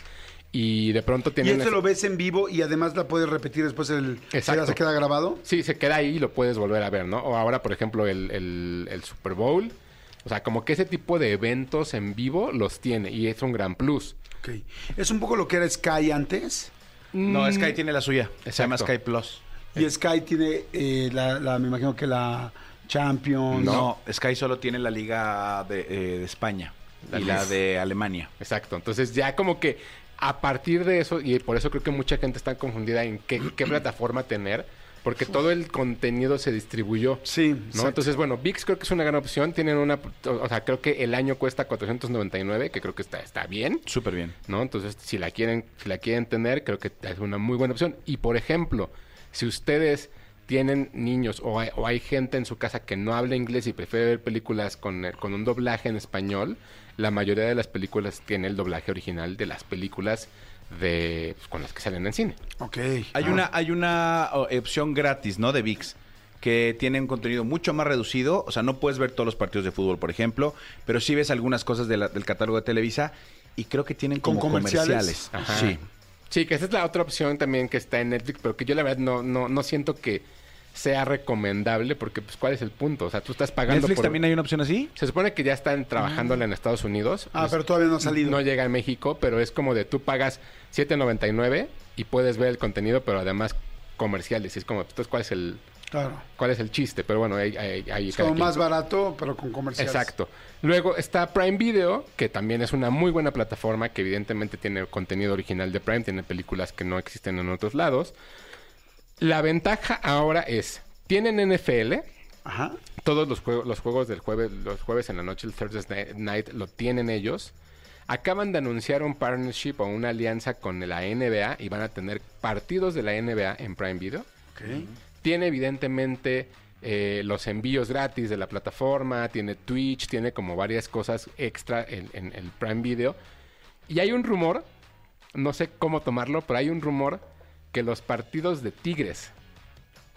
Y de pronto Y tiene... este lo ves en vivo y además la puedes repetir después el Exacto. se queda grabado. Sí, se queda ahí y lo puedes volver a ver, ¿no? O ahora, por ejemplo, el, el- el Super Bowl. O sea, como que ese tipo de eventos en vivo los tiene y es un gran plus. Ok. Es un poco lo que era Sky antes. No, Sky tiene la suya. Se llama Exacto. Sky Plus. Y Sky tiene eh, la, la- me imagino que la Champions. No, Sky solo tiene la liga de, eh, de España. y la de Alemania. Exacto. Entonces ya como que a partir de eso, y por eso creo que mucha gente está confundida en qué, qué plataforma tener, porque todo el contenido se distribuyó. Sí, ¿no? exacto. Entonces, bueno, VIX creo que es una gran opción. Tienen una, o sea, creo que el año cuesta 499, que creo que está, está bien. Súper bien. ¿no? Entonces, si la quieren, si la quieren tener, creo que es una muy buena opción. Y por ejemplo, si ustedes tienen niños o hay, o hay gente en su casa que no habla inglés y prefiere ver películas con, con un doblaje en español, la mayoría de las películas tiene el doblaje original de las películas de pues, con las que salen en cine. Ok. Hay Ah. una, hay una opción gratis, ¿no? De VIX. Que tiene un contenido mucho más reducido. O sea, no puedes ver todos los partidos de fútbol, por ejemplo. Pero sí ves algunas cosas de la- del catálogo de Televisa. Y creo que tienen ¿Con como comerciales? comerciales. Ajá. Sí. Sí, que esa es la otra opción también que está en Netflix, pero que yo la verdad no, no, no siento que sea recomendable, porque pues cuál es el punto, o sea, tú estás pagando ¿Netflix por... también hay una opción así? Se supone que ya están trabajándola en Estados Unidos. Ah, Pues, pero todavía no ha salido. No llega a México, pero es como de tú pagas 7.99 y puedes ver el contenido, pero además comerciales. Y es como, entonces, ¿cuál es el, Claro. cuál es el chiste? Pero bueno, ahí, ahí, Es como quien. más barato, pero con comerciales. Exacto. Luego está Prime Video, que también es una muy buena plataforma, que evidentemente tiene contenido original de Prime, tiene películas que no existen en otros lados. La ventaja ahora es, tienen NFL, Ajá. todos los juegos, los juegos del jueves, los jueves en la noche, el Thursday Night, lo tienen ellos. Acaban de anunciar un partnership o una alianza con la NBA y van a tener partidos de la NBA en Prime Video. Tiene evidentemente eh, los envíos gratis de la plataforma, tiene Twitch, tiene como varias cosas extra en, en el Prime Video. Y hay un rumor, no sé cómo tomarlo, pero hay un rumor que los partidos de Tigres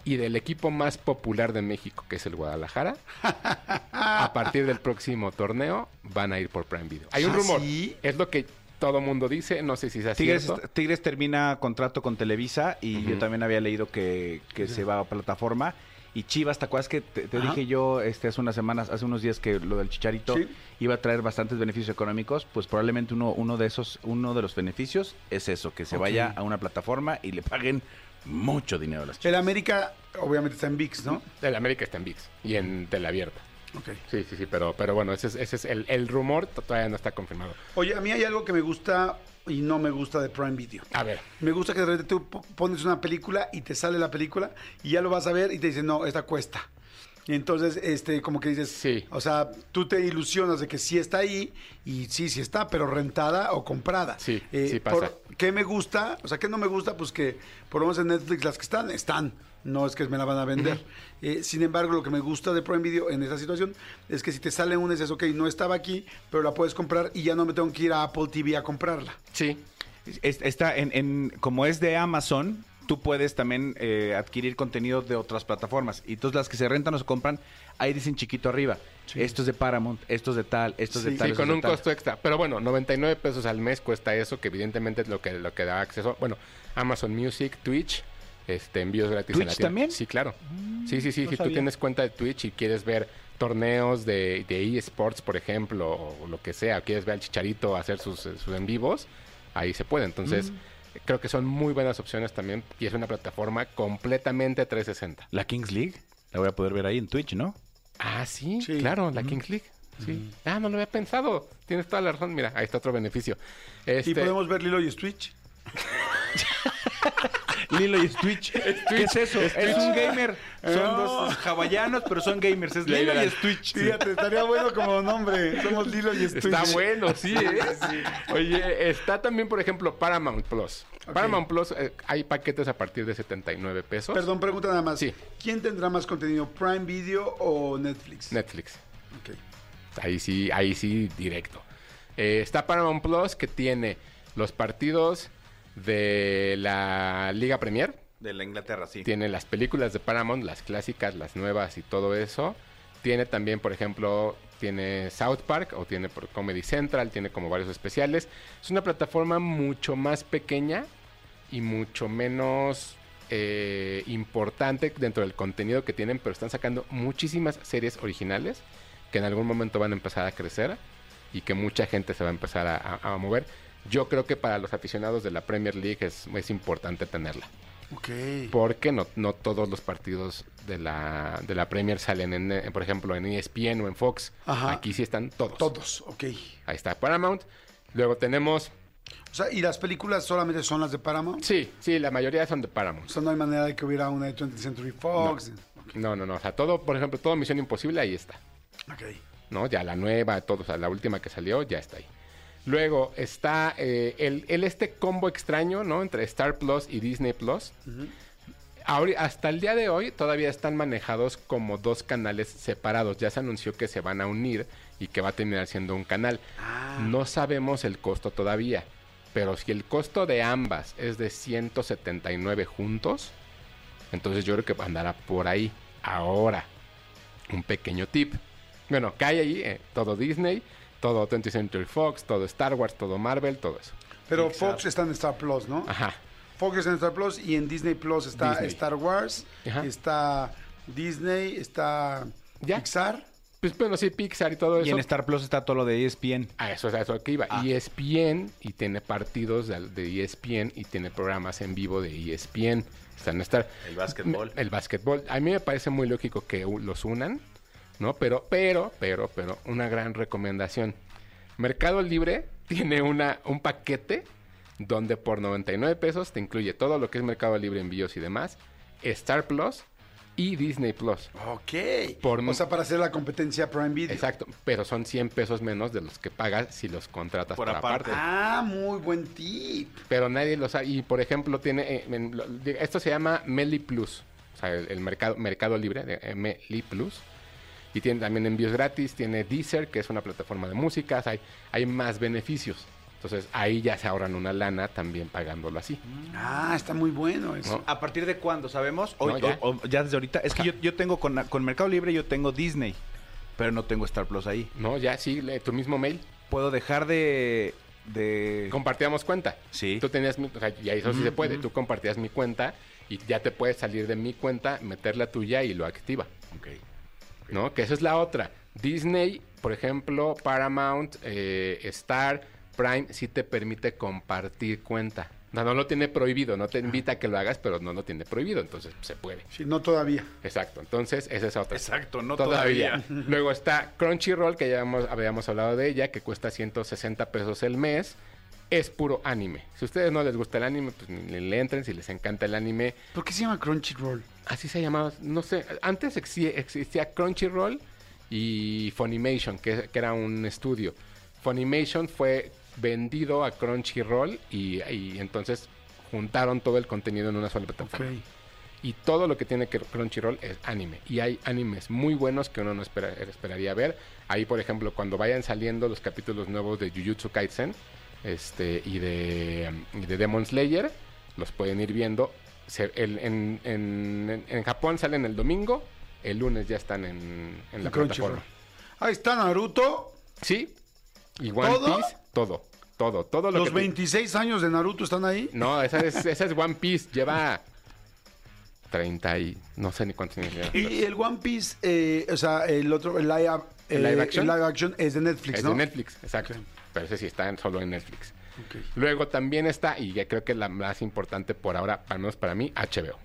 y del equipo más popular de México, que es el Guadalajara, a partir del próximo torneo van a ir por Prime Video. Hay un ¿Ah, rumor. sí? Es lo que todo mundo dice, no sé si es Tigres, cierto. Tigres termina contrato con Televisa y yo también había leído que, que se va a plataforma. Y Chivas, ¿te acuerdas que te, dije yo este, hace unas semanas, hace unos días que lo del Chicharito Sí. iba a traer bastantes beneficios económicos? Pues probablemente uno, uno de esos, uno de los beneficios es eso, que se vaya a una plataforma y le paguen mucho dinero a las El Chivas. América, obviamente, está en VIX, ¿no? El América está en VIX y en Teleabierta. Ok. Sí, sí, sí, pero, pero bueno, ese es, ese es el, el rumor, todavía no está confirmado. Oye, a mí hay algo que me gusta y no me gusta de Prime Video. A ver, Me gusta que de repente tú po- pones una película y te sale la película y ya lo vas a ver y te dicen, no, esta cuesta. Y entonces, este, como que dices, Sí. o sea, tú te ilusionas de que sí está ahí y sí, sí está, pero rentada o comprada. Sí, Eh, sí pasa. por- ¿Qué me gusta? O sea, ¿qué no me gusta? Pues que por lo menos en Netflix las que están, están. No es que me la van a vender. Eh, sin embargo, lo que me gusta de Prime Video en esa situación es que si te sale una, dices, ok, no estaba aquí, pero la puedes comprar y ya no me tengo que ir a Apple TV a comprarla. sí, Es- Está en, en- como es de Amazon, tú puedes también eh, adquirir contenido de otras plataformas. Y todas las que se rentan o se compran, ahí dicen chiquito arriba. Esto es de Paramount, esto es de tal, esto es Sí. de tal. sí, con un tal. costo extra. Pero bueno, 99 pesos al mes cuesta eso, que evidentemente es lo que, lo que da acceso. Bueno, Amazon Music, Twitch, este, envíos gratis en la ¿Twitch tienda. también? Sí, claro. sí, sí, sí. no si tú sabía. tienes cuenta de Twitch y quieres ver torneos de, de eSports, por ejemplo, o lo que sea, o quieres ver al Chicharito hacer sus, sus en vivos, ahí se puede. Entonces, creo que son muy buenas opciones también y es una plataforma completamente 360. La Kings League, la voy a poder ver ahí en Twitch, ¿no? Ah, sí, Sí. claro, la Kings League. Sí. Ah, no lo había pensado. Tienes toda la razón. Mira, ahí está otro beneficio. Este, Y podemos ver Lilo y Stitch. Lilo y Twitch. ¿Qué es eso? Es, un gamer. Son dos hawaianos, pero son gamers. Es Lilo y Twitch. Fíjate, estaría bueno como nombre. Somos Lilo y Stitch. Está bueno, sí, ¿eh? Oye, está también, por ejemplo, Paramount Plus. Paramount Plus, eh, hay paquetes a partir de 79 pesos. Perdón, pregunta nada más. Sí. ¿Quién tendrá más contenido, Prime Video o Netflix? Netflix. Ok. Ahí sí, ahí sí, directo. Eh, está Paramount Plus, que tiene los partidos de la Liga Premier. De la Inglaterra, sí. Tiene las películas de Paramount, las clásicas, las nuevas y todo eso. Tiene también, por ejemplo, tiene South Park o tiene por Comedy Central, tiene como varios especiales. Es una plataforma mucho más pequeña y mucho menos eh, importante dentro del contenido que tienen, pero están sacando muchísimas series originales que en algún momento van a empezar a crecer y que mucha gente se va a empezar a, a- a mover. Yo creo que para los aficionados de la Premier League es, es importante tenerla. Ok. Porque no, no todos los partidos de la, de la Premier salen, en, eh, por ejemplo, en ESPN o en Fox. Ajá. Aquí sí están todos. Todos, ok. Ahí está Paramount. Luego tenemos... O sea, ¿y las películas solamente son las de Paramount? Sí, sí, la mayoría son de O Paramount. sea, no hay manera de que hubiera una de 20th Century Fox. No, no, no. O sea, todo, por ejemplo, todo Misión Imposible ahí está. Ok. ¿no? Ya la nueva, todo, o sea, la última que salió ya está ahí. Luego está eh, el, el este combo extraño, ¿no? Entre Star Plus y Disney Plus. Hasta el día de hoy todavía están manejados como dos canales separados. Ya se anunció que se van a unir y que va a terminar siendo un canal. No sabemos el costo todavía. Pero si el costo de ambas es de 179 juntos, entonces yo creo que andará por ahí. Ahora, un pequeño tip. Bueno, cae ahí eh, todo Disney, todo 20th Century Fox, todo Star Wars, todo Marvel, todo eso. Pero Fox está en Star Plus, ¿no? Ajá. Fox está en Star Plus y en Disney Plus está Disney. Star Wars, Ajá. está Disney, está Ya. Pixar. Pues bueno, sí, Pixar y todo eso. Y en Star Plus está todo lo de ESPN. A eso es a eso que iba. Ah. ESPN y tiene partidos de, de ESPN y tiene programas en vivo de ESPN. Están en Star. El básquetbol. El básquetbol. A mí me parece muy lógico que los unan, ¿no? Pero, pero, pero, pero, una gran recomendación. Mercado Libre tiene una, un paquete donde por 99 pesos te incluye todo lo que es Mercado Libre, envíos y demás, Star Plus y Disney Plus. Ok. Por- o sea, para hacer la competencia Prime Video. Exacto, pero son 100 pesos menos de los que pagas si los contratas Por por, aparte. aparte. Ah, muy buen tip. Pero nadie lo sabe. Y por ejemplo, tiene. eh, esto se llama Meli Plus. O sea, el, el mercado, mercado libre de eh, Meli Plus. Y tiene también envíos gratis. Tiene Deezer, que es una plataforma de música. O sea, hay, hay más beneficios. Entonces ahí ya se ahorran una lana también pagándolo así. Ah, está muy bueno eso. ¿no? ¿A partir de cuándo sabemos? Hoy, No, ya. O, o ya desde ahorita. Es que yo, yo tengo con, con Mercado Libre, yo tengo Disney, pero no tengo Star Plus ahí. No, ya sí, le- tu mismo mail. ¿Puedo dejar de... de... Compartíamos cuenta. Sí. Tú tenías mi, o sea, y eso sí se puede. Tú compartías mi cuenta y ya te puedes salir de mi cuenta, meter la tuya y lo activa. Ok. ¿No? Que esa es la otra. Disney, por ejemplo, Paramount, eh, Star, Prime, sí te permite compartir cuenta. No, no lo tiene prohibido, no te invita a que lo hagas, pero no lo tiene prohibido, entonces se puede. Sí, no todavía. Exacto, entonces esa es otra. Exacto, no todavía. Luego está Crunchyroll, que ya hemos- habíamos hablado de ella, que cuesta 160 pesos el mes. Es puro anime. Si a ustedes no les gusta el anime, pues ni le entren. Si les encanta el anime, ¿Por qué se llama Crunchyroll? Así se llamaba, no sé, antes exi- existía Crunchyroll y Funimation, que, que era un estudio. Funimation fue vendido a Crunchyroll y, y entonces juntaron todo el contenido en una sola plataforma. Y todo lo que tiene que Crunchyroll es anime. Y hay animes muy buenos que uno no espera- esperaría ver. Ahí, por ejemplo, cuando vayan saliendo los capítulos nuevos de Jujutsu Kaisen este, y, de, y de Demon Slayer, los pueden ir viendo. Se- el- en, en- en Japón salen el domingo, el lunes ya están en, en la plataforma. Ahí está Naruto. Sí, y One ¿Todo? Piece, todo, todo, todo lo Los que... te- 26 años de Naruto están ahí. No, esa es, esa es One Piece, lleva 30 y no sé ni cuántos años lleva. Y el One Piece, eh, o sea, el otro, el live, eh, ¿El live action? el live action es de Netflix, Es ¿no? de Netflix, exacto. Ok. Pero ese sí está solo en Netflix. Luego también está, y ya creo que la más importante por ahora, al menos para mí, HBO.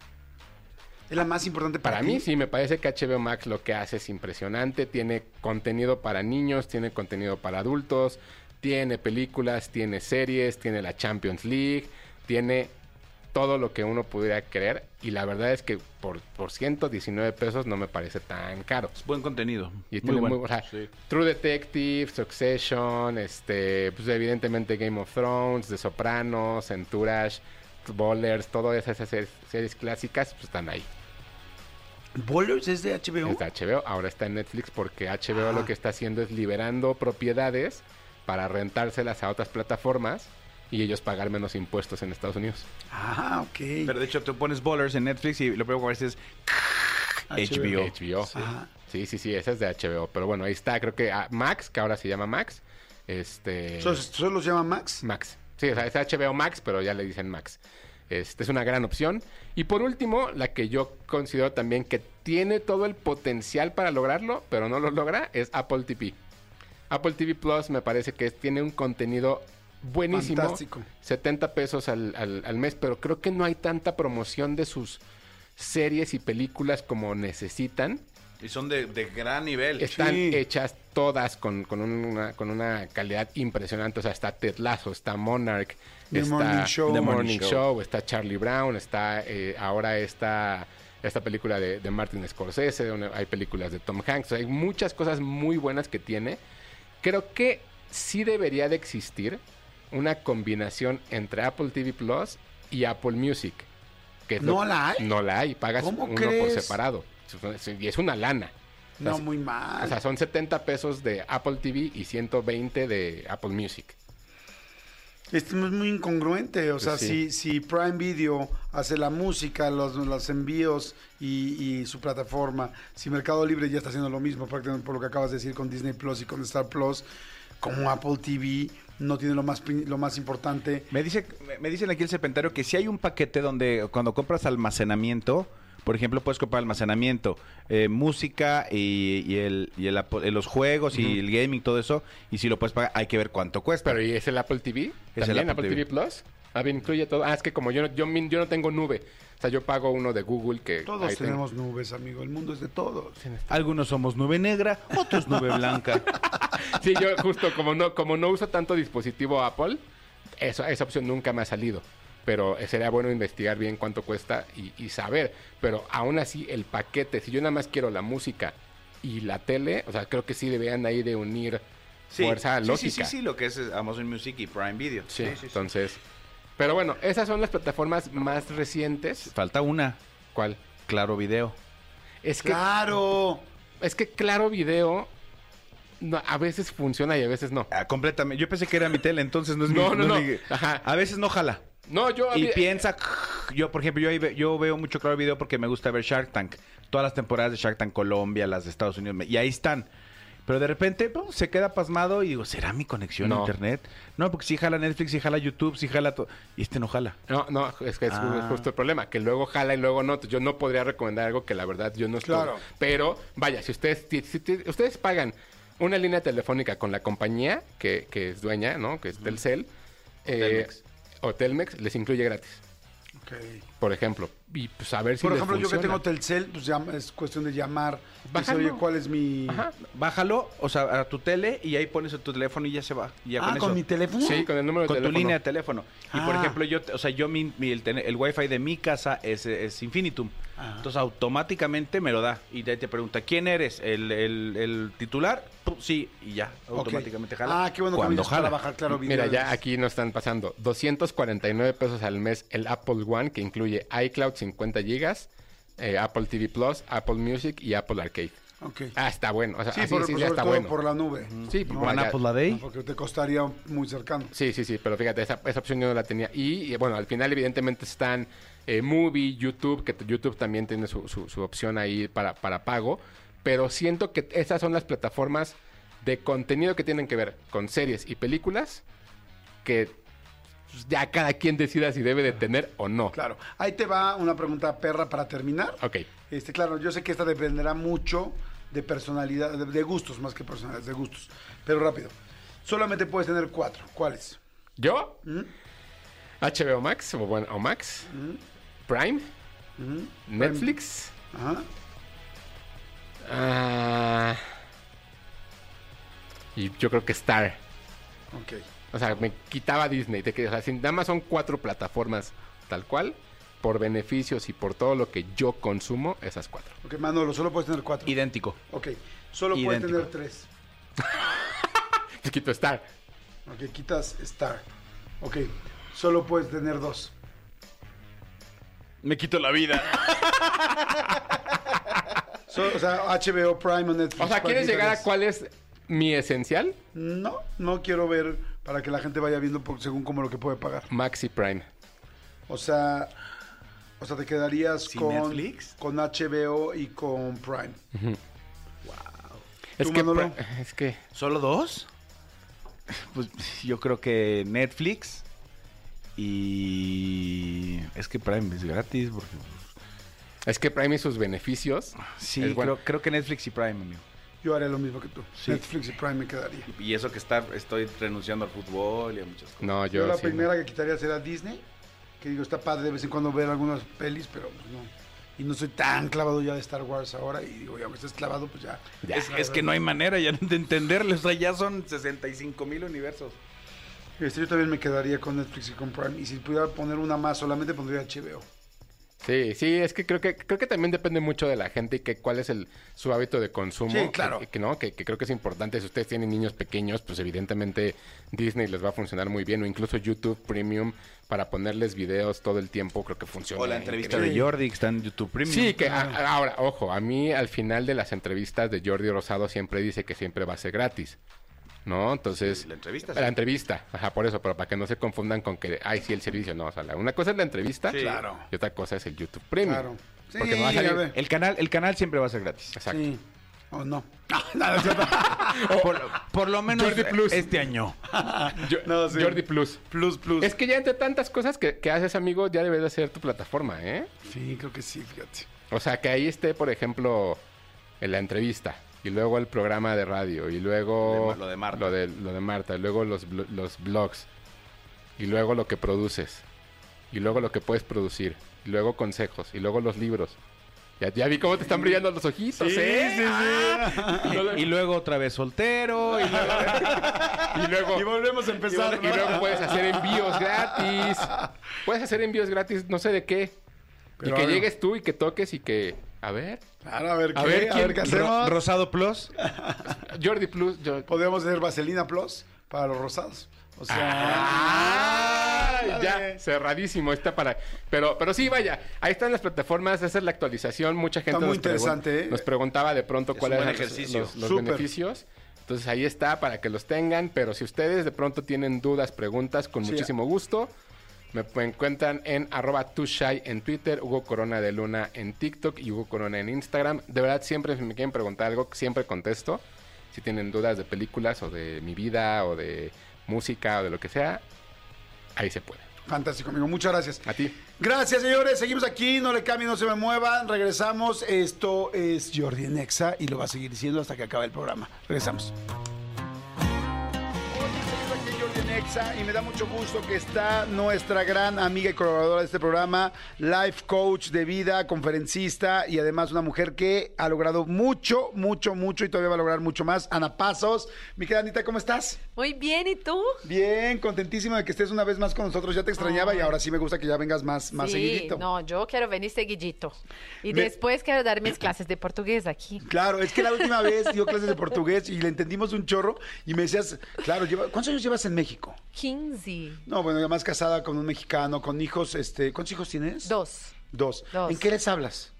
Es la más importante para, Para mí sí, me parece que HBO Max lo que hace es impresionante. Tiene contenido para niños, tiene contenido para adultos, tiene películas, tiene series, tiene la Champions League, tiene todo lo que uno pudiera querer. Y la verdad es que por, por 119 pesos no me parece tan caro. Es buen contenido. Y muy bueno. muy- o sea, Sí. True Detective, Succession, este, pues evidentemente Game of Thrones, The Sopranos, Entourage, Bowlers, todas esas series, series clásicas pues, están ahí. ¿Bowlers es de HBO? Es de HBO, ahora está en Netflix porque HBO Ah. lo que está haciendo es liberando propiedades para rentárselas a otras plataformas y ellos pagar menos impuestos en Estados Unidos. Ah, ok. Pero de hecho, tú pones Bowlers en Netflix y lo primero que aparece es HBO. HBO. Ajá. Sí, sí, sí, esa es de HBO. Pero bueno, ahí está, creo que ah, Max, que ahora se llama Max. Este. ¿Solo, solo se llama Max? Max. Sí, o sea, es HBO Max, pero ya le dicen Max. Este es una gran opción. Y por último, la que yo considero también que tiene todo el potencial para lograrlo, pero no lo logra, es Apple TV. Apple TV Plus me parece que tiene un contenido buenísimo. Fantástico. 70 pesos al, al- al mes, pero creo que no hay tanta promoción de sus series y películas como necesitan. Y son de, de gran nivel. Están Sí. hechas todas con, con una, con una calidad impresionante. O sea, está Ted Lasso, está Monarch, The está Morning Show. The Morning, Show. Show. está Charlie Brown, está eh, ahora esta, esta película de, de Martin Scorsese, donde hay películas de Tom Hanks. O sea, hay muchas cosas muy buenas que tiene. Creo que sí debería de existir una combinación entre Apple TV Plus y Apple Music. Que lo- ¿No la hay? No la hay, pagas ¿Cómo uno por separado. Y es una lana. No, muy mal. O sea, son 70 pesos de Apple TV y 120 de Apple Music. Esto es muy incongruente, o sea, sí. si, si Prime Video hace la música, los, los envíos y, y su plataforma, si Mercado Libre ya está haciendo lo mismo, prácticamente por lo que acabas de decir con Disney Plus y con Star Plus, como Apple TV no tiene lo más, lo más importante. Me dice, me- me dicen aquí el serpentario que si hay un paquete donde cuando compras almacenamiento, por ejemplo, puedes comprar almacenamiento, eh, música y, y el, y el eh, los juegos y el gaming, todo eso, y si lo puedes pagar, hay que ver cuánto cuesta. Pero ¿y es el Apple TV? Es el ¿También Apple Apple, TV. TV Plus? A ver, incluye todo. Ah, es que como yo no, yo, no tengo nube. O sea, yo pago uno de Google que... Todos ahí tengo. tenemos nubes, amigo, el mundo es de todos. Algunos somos nube negra, otros nube blanca. Sí, yo justo como no, como no uso tanto dispositivo Apple, eso, esa opción nunca me ha salido. Pero eh, sería bueno investigar bien cuánto cuesta y, y saber. Pero aún así, el paquete, si yo nada más quiero la música y la tele, o sea, creo que sí deberían ahí de unir fuerza sí, lógica. Sí, sí, sí, lo que es eh, Amazon Music y Prime Video. Sí, entonces. Pero bueno, esas son las plataformas más recientes. Falta una, ¿Cuál? claro video. Es que, ¡Claro! es que Claro Video no, a veces funciona y a veces no. Ah, completamente. Yo pensé que era mi tele, entonces no es No, mi... no, no. mi- Ajá. A veces no jala. No, yo Y piensa, yo por ejemplo, yo, ahí ve- yo veo mucho claro video porque me gusta ver Shark Tank. Todas las temporadas de Shark Tank Colombia, las de Estados Unidos, y ahí están. Pero de repente pum, se queda pasmado y digo, ¿será mi conexión a No. internet? No, porque si jala Netflix, si jala YouTube, si jala todo. Y este no jala. No, no, es que es Ah. es justo el problema, que luego jala y luego no. Yo no podría recomendar algo que la verdad yo no estoy. Claro. Pero, vaya, si ustedes, si, si te- ustedes pagan una línea telefónica con la compañía que, que es dueña, ¿no? Que es Telcel, eh, Telmex. o Telmex, les incluye gratis, Ok. por ejemplo. Y pues a ver si Por les ejemplo, yo que tengo Telcel, pues ya es cuestión de llamar. Dice, Bájalo. oye, ¿cuál es mi...? Ajá. Bájalo, o sea, a tu tele y ahí pones tu teléfono y ya se va. Y ya Ah, con, ¿con eso. mi teléfono? Sí, con el número de con tu teléfono. línea de teléfono. Y por Ah. ejemplo, yo, o sea, yo mi, mi- el, el wifi de mi casa es, es Infinitum. Ah. Entonces automáticamente me lo da. Y de ahí te pregunta, ¿quién eres? ¿El, el- el titular? Pum, sí, y ya, automáticamente jala. Ah, qué bueno que Cuando para jala. bajar Claro Video. Mira, ya aquí nos están pasando 249 pesos al mes el Apple One, que incluye iCloud 50 gigas, eh, Apple TV Plus, Apple Music y Apple Arcade. Ok. Ah, está bueno. O sea, Sí, así por, sí, por- ya sobre está todo bueno. por la nube. Sí, No, vaya- One Apple a Day. Porque te costaría muy cercano. Sí, sí, sí, pero fíjate, esa, esa opción yo no la tenía. Y, y, bueno, al final evidentemente están eh, Movie, YouTube, que YouTube también tiene su, su- su opción ahí para, para pago. Pero siento que esas son las plataformas de contenido que tienen que ver con series y películas que pues, ya cada quien decida si debe de tener o no. Claro. Ahí te va una pregunta perra para terminar. Ok. Este, claro, yo sé que esta dependerá mucho de personalidad, de, de gustos más que personalidades, de gustos. Pero rápido. Solamente puedes tener cuatro. ¿Cuáles? ¿Yo? ¿Mm? HBO Max o, bueno, o Max, Prime. Netflix. Ajá. ah, y yo creo que Star. Ok. O sea, me quitaba Disney. Te quedas, o sea, nada más son cuatro plataformas tal cual, por beneficios y por todo lo que yo consumo, esas cuatro. Ok, Manolo, solo puedes tener cuatro. Idéntico. Ok. Solo puedes tener tres. Te quito Star. Ok, quitas Star. Ok. Solo puedes tener dos. Me quito la vida. So- o sea, HBO, Prime o Netflix. O sea, ¿cuál ¿quieres llegar a cuál es mi esencial? No, no quiero ver para que la gente vaya viendo por- según como lo que puede pagar. Maxi Prime. O sea, o sea, te quedarías ¿Sin con Netflix? con HBO y con Prime. Es ¿Tú, que, Manolo? Es que ¿Solo dos? Pues yo creo que Netflix y... Es que Prime es gratis porque... es que Prime y sus beneficios. Sí, Es bueno. creo, creo que Netflix y Prime, amigo. Yo haría lo mismo que tú. Netflix y Prime me quedaría. Y eso que está, estoy renunciando al fútbol y a muchas cosas. No, Yo, yo, la sí. primera que quitaría sería Disney, que digo, está padre de vez en cuando ver algunas pelis, pero pues no. Y no soy tan clavado ya de Star Wars ahora, y digo, ya aunque estés clavado, pues ya. Es, es que no hay manera ya de entenderle. O sea, ya son 65 mil universos. Este, yo también me quedaría con Netflix y con Prime, y si pudiera poner una más, solamente pondría HBO. Sí, sí, es que creo que creo que también depende mucho de la gente y que cuál es el su hábito de consumo. Sí, claro. Que, que no, que, que creo que es importante. Si ustedes tienen niños pequeños, pues evidentemente Disney les va a funcionar muy bien o incluso YouTube Premium para ponerles videos todo el tiempo, creo que funciona. O la entrevista increíble. de Jordi que está en YouTube Premium. Sí, que a- ahora, ojo, a mí al final de las entrevistas de Jordi Rosado siempre dice que siempre va a ser gratis. ¿No? Entonces. Sí, la entrevista, La sí. entrevista, ajá, por eso, pero para que no se confundan con que, ay, sí, el servicio. No, o sea, la- una cosa es la entrevista Sí. Claro. y otra cosa es el YouTube Premium. Claro. Sí, Porque no va a salir- a ver. El canal, el canal siempre va a ser gratis. Exacto. Sí. O no. Es cierto. Por, por lo menos Jordi Plus. este año. Yo- No, sí. Jordi Plus. Plus, plus. Es que ya entre tantas cosas que, que haces, amigo, ya debe de ser tu plataforma, ¿eh? Sí, creo que sí, fíjate. O sea, que ahí esté, por ejemplo, en la entrevista, y luego el programa de radio, y luego Lo de Ma- lo de Marta. lo de, lo de Marta, y luego los, los blogs, y luego lo que produces, y luego lo que puedes producir, y luego consejos, y luego los libros. Ya, ya vi cómo te están brillando los ojitos, ¿eh? Ah. Y luego- Y luego otra vez soltero. Y luego... y luego, Y volvemos a empezar. y luego puedes hacer envíos gratis. Puedes hacer envíos gratis, no sé de qué. Pero y que llegues tú y que toques y que... A ver, Claro, a ver qué, A a ver, ver, ¿quién- qué hacemos. Rosado Plus. Jordi Plus, yo... Podríamos hacer Vaselina Plus para los rosados. O sea. Ah, ya, cerradísimo está para... Pero, pero sí, vaya, ahí están las plataformas, esa es la actualización. Mucha gente muy nos, pregun- interesante, ¿eh? nos preguntaba de pronto Es cuáles eran los- ejercicio. los, los Súper. beneficios. Entonces ahí está para que los tengan, pero si ustedes de pronto tienen dudas, preguntas, con Sí. muchísimo gusto, me encuentran en arroba tushai en Twitter, Hugo Corona de Luna en TikTok y Hugo Corona en Instagram. De verdad, siempre si me quieren preguntar algo, siempre contesto. Si tienen dudas de películas o de mi vida o de música o de lo que sea, ahí se puede. Fantástico, amigo. Muchas gracias. A ti. Gracias, señores. Seguimos aquí. No le cambien, no se me muevan. Regresamos. Esto es Jordi Nexa y lo va a seguir diciendo hasta que acabe el programa. Regresamos. Y me da mucho gusto que está nuestra gran amiga y colaboradora de este programa, life coach de vida, conferencista y además una mujer que ha logrado mucho, mucho, mucho y todavía va a lograr mucho más. Ana Pasos. Mi querida Anita, ¿cómo estás? Muy bien, ¿y tú? Bien, contentísimo de que estés una vez más con nosotros. Ya te extrañaba y ahora sí me gusta que ya vengas más, más sí, seguidito. no, yo quiero venir seguidito. Y Me- después quiero dar mis clases de portugués aquí. Claro, es que la última vez dio clases de portugués y le entendimos un chorro y me decías, claro, lleva- ¿cuántos años llevas en México? 15. No, bueno, además casada con un mexicano, con hijos, este, ¿cuántos hijos tienes? Dos. Dos. Dos. ¿En qué les hablas?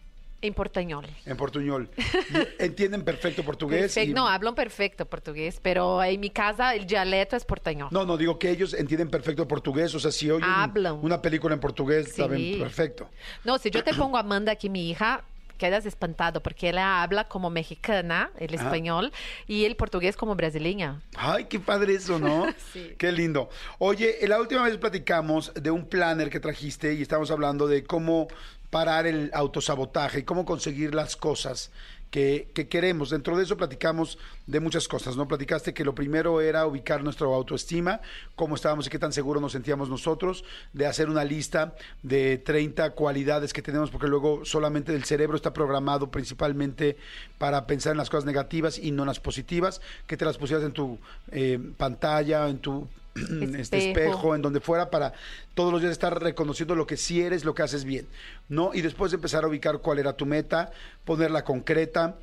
En portuñol. En portuñol. ¿Entienden perfecto portugués? Y- No, hablan perfecto portugués, pero en mi casa el dialecto es portuñol. No, no, digo que ellos entienden perfecto portugués, o sea, si oyen Hablan. una película en portugués, Sí. saben perfecto. No, si yo te pongo a Amanda aquí, mi hija, quedas espantado porque ella habla como mexicana, el español, y el portugués como brasileña. Ay, qué padre eso, ¿no? Sí. Qué lindo. Oye, la última vez platicamos de un planner que trajiste y estamos hablando de cómo parar el autosabotaje y cómo conseguir las cosas que, que queremos. Dentro de eso platicamos de muchas cosas, ¿no? Platicaste que lo primero era ubicar nuestra autoestima, cómo estábamos y qué tan seguros nos sentíamos nosotros, de hacer una lista de 30 cualidades que tenemos, porque luego solamente el cerebro está programado principalmente para pensar en las cosas negativas y no en las positivas, que te las pusieras en tu eh, pantalla, en tu este Espejo. espejo, en donde fuera, para todos los días estar reconociendo lo que sí eres, lo que haces bien, ¿no? Y después empezar a ubicar cuál era tu meta, ponerla concreta,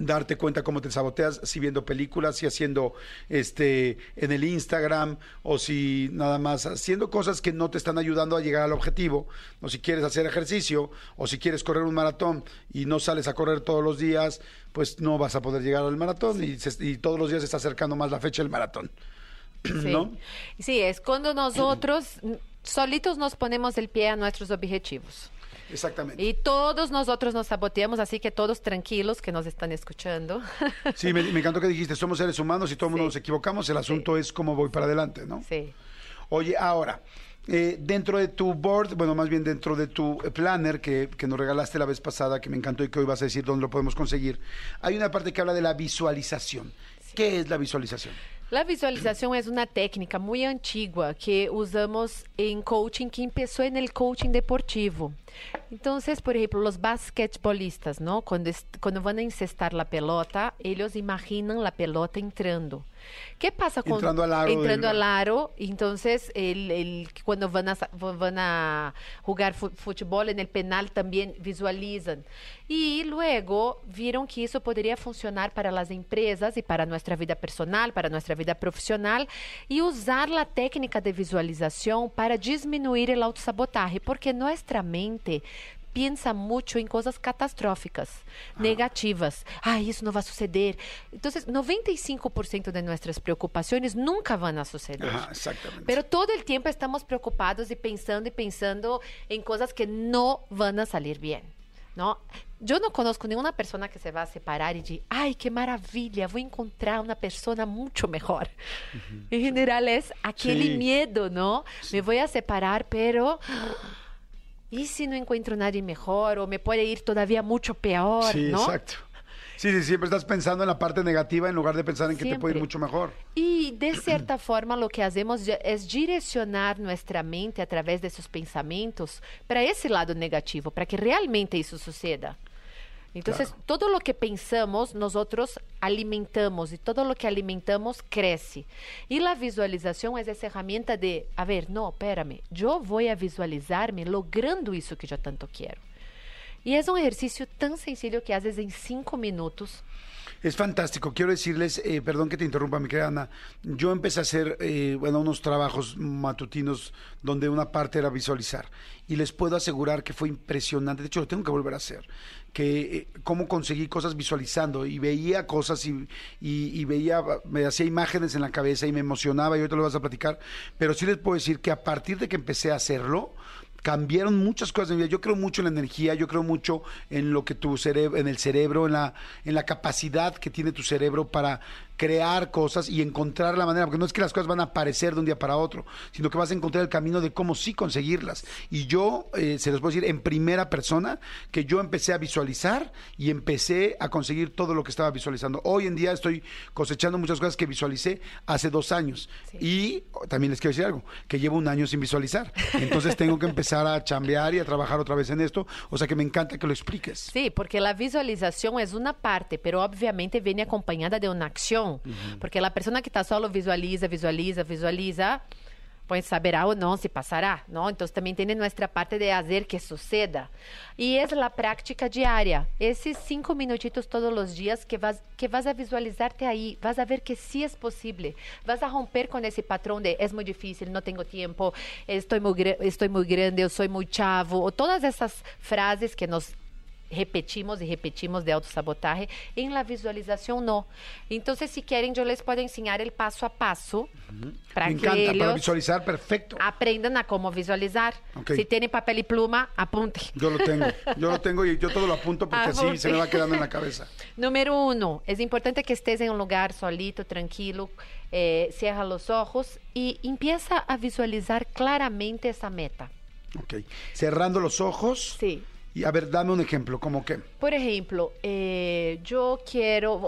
darte cuenta cómo te saboteas, si viendo películas, si haciendo este en el Instagram, o si nada más haciendo cosas que no te están ayudando a llegar al objetivo, o si quieres hacer ejercicio, o si quieres correr un maratón y no sales a correr todos los días, pues no vas a poder llegar al maratón y, se- y todos los días se está acercando más la fecha del maratón. Sí. ¿No? Sí, es cuando nosotros solitos nos ponemos el pie a nuestros objetivos. Exactamente. Y todos nosotros nos saboteamos, así que todos tranquilos que nos están escuchando. Sí, me, me encantó que dijiste, somos seres humanos y todo el mundo nos equivocamos, el asunto es cómo voy para adelante, ¿no? sí. Oye, ahora, Eh, dentro de tu board, bueno, más bien dentro de tu planner que, que nos regalaste la vez pasada, que me encantó y que hoy vas a decir dónde lo podemos conseguir, hay una parte que habla de la visualización. ¿Qué es la visualización? La visualización es una técnica muy antigua que usamos en coaching que empezó en el coaching deportivo. Entonces, por ejemplo, los basquetbolistas, ¿no? Cuando, cuando van a incestar la pelota, ellos imaginan la pelota entrando. ¿Qué pasa con Entrando al aro entrando del- al aro? Entonces, el, el- cuando van a, van a jugar fútbol en el penal también visualizan. Y luego vieron que eso podría funcionar para las empresas y para nuestra vida personal, para nuestra vida profesional, y usar la técnica de visualización para disminuir el autosabotaje, porque nuestra mente piensa mucho en cosas catastróficas, negativas. Ay, isso não vai suceder. Então, 95% de nossas preocupações nunca vão a suceder. Ajá, exactamente. Pero todo el tiempo estamos preocupados y pensando y pensando en cosas que no van a salir bien, ¿no? Yo no conozco ninguna persona que se va a separar y diga, ay, qué maravilla, voy a encontrar una persona mucho mejor. En general es aquel Sí. miedo, ¿no? Me voy a separar, pero... ¿Y si no encuentro nadie mejor? O me puede ir todavía mucho peor, Sí, ¿no? exacto. Sí, sí, siempre estás pensando en la parte negativa en lugar de pensar en que te puede ir mucho mejor. Y de cierta forma lo que hacemos es direccionar nuestra mente a través de esos pensamientos para ese lado negativo, para que realmente eso suceda. Entonces, todo lo que pensamos, nosotros alimentamos y todo lo que alimentamos crece. Y la visualización es esa herramienta de, a ver, no, espérame, yo voy a visualizarme logrando eso que yo tanto quiero. Y es un ejercicio tan sencillo que haces en cinco minutos. Es fantástico. Quiero decirles, eh, perdón que te interrumpa, mi querida Ana. Yo empecé a hacer, eh, bueno, unos trabajos matutinos donde una parte era visualizar. Y les puedo asegurar que fue impresionante. De hecho, lo tengo que volver a hacer. Que eh, cómo conseguí cosas visualizando y veía cosas y, veía, me hacía imágenes en la cabeza y me emocionaba y ahorita lo vas a platicar. Pero sí les puedo decir que a partir de que empecé a hacerlo, cambiaron muchas cosas en mi vida. Yo creo mucho en la energía, yo creo mucho en lo que tu cerebro, en el cerebro, en la, en la capacidad que tiene tu cerebro para crear cosas y encontrar la manera, porque no es que las cosas van a aparecer de un día para otro, sino que vas a encontrar el camino de cómo sí conseguirlas. Y yo, eh, se los puedo decir en primera persona, que yo empecé a visualizar y empecé a conseguir todo lo que estaba visualizando. Hoy en día estoy cosechando muchas cosas que visualicé hace dos años. Y también les quiero decir algo, que llevo un año sin visualizar. Entonces tengo que empezar a chambear y a trabajar otra vez en esto. O sea que me encanta que lo expliques. Sí, porque la visualización es una parte, pero obviamente viene acompañada de una acción. Porque la persona que está solo visualiza, visualiza, visualiza, pues saberá o no si pasará, ¿no? Entonces también tiene nuestra parte de hacer que suceda. Y es la práctica diaria. Esos cinco minutitos todos los días que vas, que vas a visualizarte ahí, vas a ver que sí es posible. Vas a romper con ese patrón de es muy difícil, no tengo tiempo, estoy muy, gra- estoy muy grande, yo soy muy chavo, o todas esas frases que nos repetimos y repetimos de autosabotaje, en la visualización no. Entonces, si quieren, yo les puedo enseñar el paso a paso para me que encanta, para visualizar, perfecto. aprendan a cómo visualizar. Ok. Si tienen papel y pluma, apunte. Yo lo tengo, yo lo tengo y yo todo lo apunto porque Apunte. se me va quedando en la cabeza. Número uno, es importante que estés en un lugar solito, tranquilo, eh, cierra los ojos y empieza a visualizar claramente esa meta. Ok. Cerrando los ojos. Sí. Y a ver, dame un ejemplo, como que. Por ejemplo, eh, yo quiero,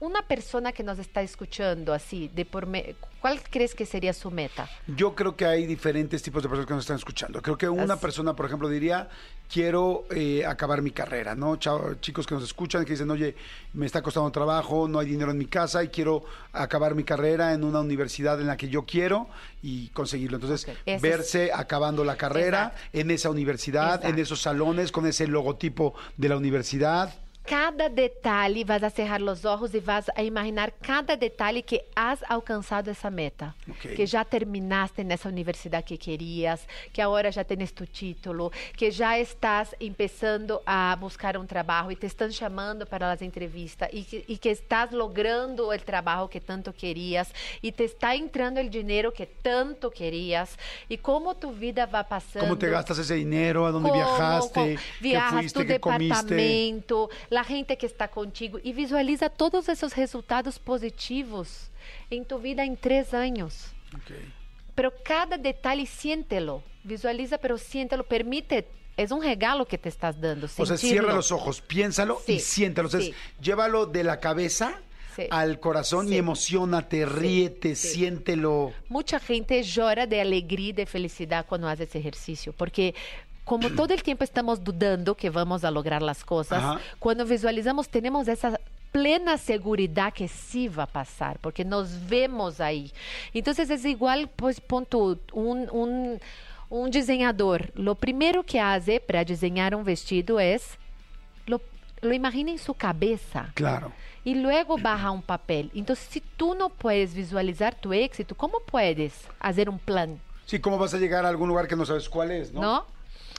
una persona que nos está escuchando así, de por me- ¿cuál crees que sería su meta? Yo creo que hay diferentes tipos de personas que nos están escuchando. Creo que una Así. persona, por ejemplo, diría, quiero eh, acabar mi carrera, ¿no? Chao- chicos que nos escuchan, que dicen, oye, me está costando trabajo, no hay dinero en mi casa y quiero acabar mi carrera en una universidad en la que yo quiero y conseguirlo. Entonces, es- verse acabando la carrera Exacto. en esa universidad, en esos salones, con ese logotipo de la universidad. Cada detalhe, vas a cerrar los ojos y vas a imaginar cada detalle que has alcanzado esa meta. Ok. Que ya terminaste en esa universidad que querías, que ahora ya tienes tu título, que ya estás empezando a buscar un trabajo y te están llamando para las entrevistas y que, y que estás logrando el trabajo que tanto querías y te está entrando el dinero que tanto querías y cómo tu vida va pasando. ¿Cómo te gastas ese dinero? ¿A dónde Cómo, viajaste? cómo ¿Qué viajas, fuiste? tu ¿Qué comiste? La gente que está contigo y visualiza todos esos resultados positivos en tu vida en tres años. Ok. pero cada detalle siéntelo, visualiza, pero siéntelo, permite, es un regalo que te estás dando. O sea, sentirlo. cierra los ojos, piénsalo y siéntalo. O sea, es- sí. llévalo de la cabeza Sí. al corazón y emocionate, ríete, siéntelo. Mucha gente llora de alegría y de felicidad cuando hace ese ejercicio, porque como todo el tiempo estamos dudando que vamos a lograr las cosas, Ajá. cuando visualizamos tenemos esa plena seguridad que sí va a pasar, porque nos vemos ahí. Entonces es igual, pues, ponto, un, un, un diseñador, lo primero que hace para diseñar un vestido es, lo, lo imagina en su cabeza Claro. y luego baja un papel. Entonces, si tú no puedes visualizar tu éxito, ¿cómo puedes hacer un plan? Sí, ¿cómo vas a llegar a algún lugar que no sabes cuál es, no? ¿No?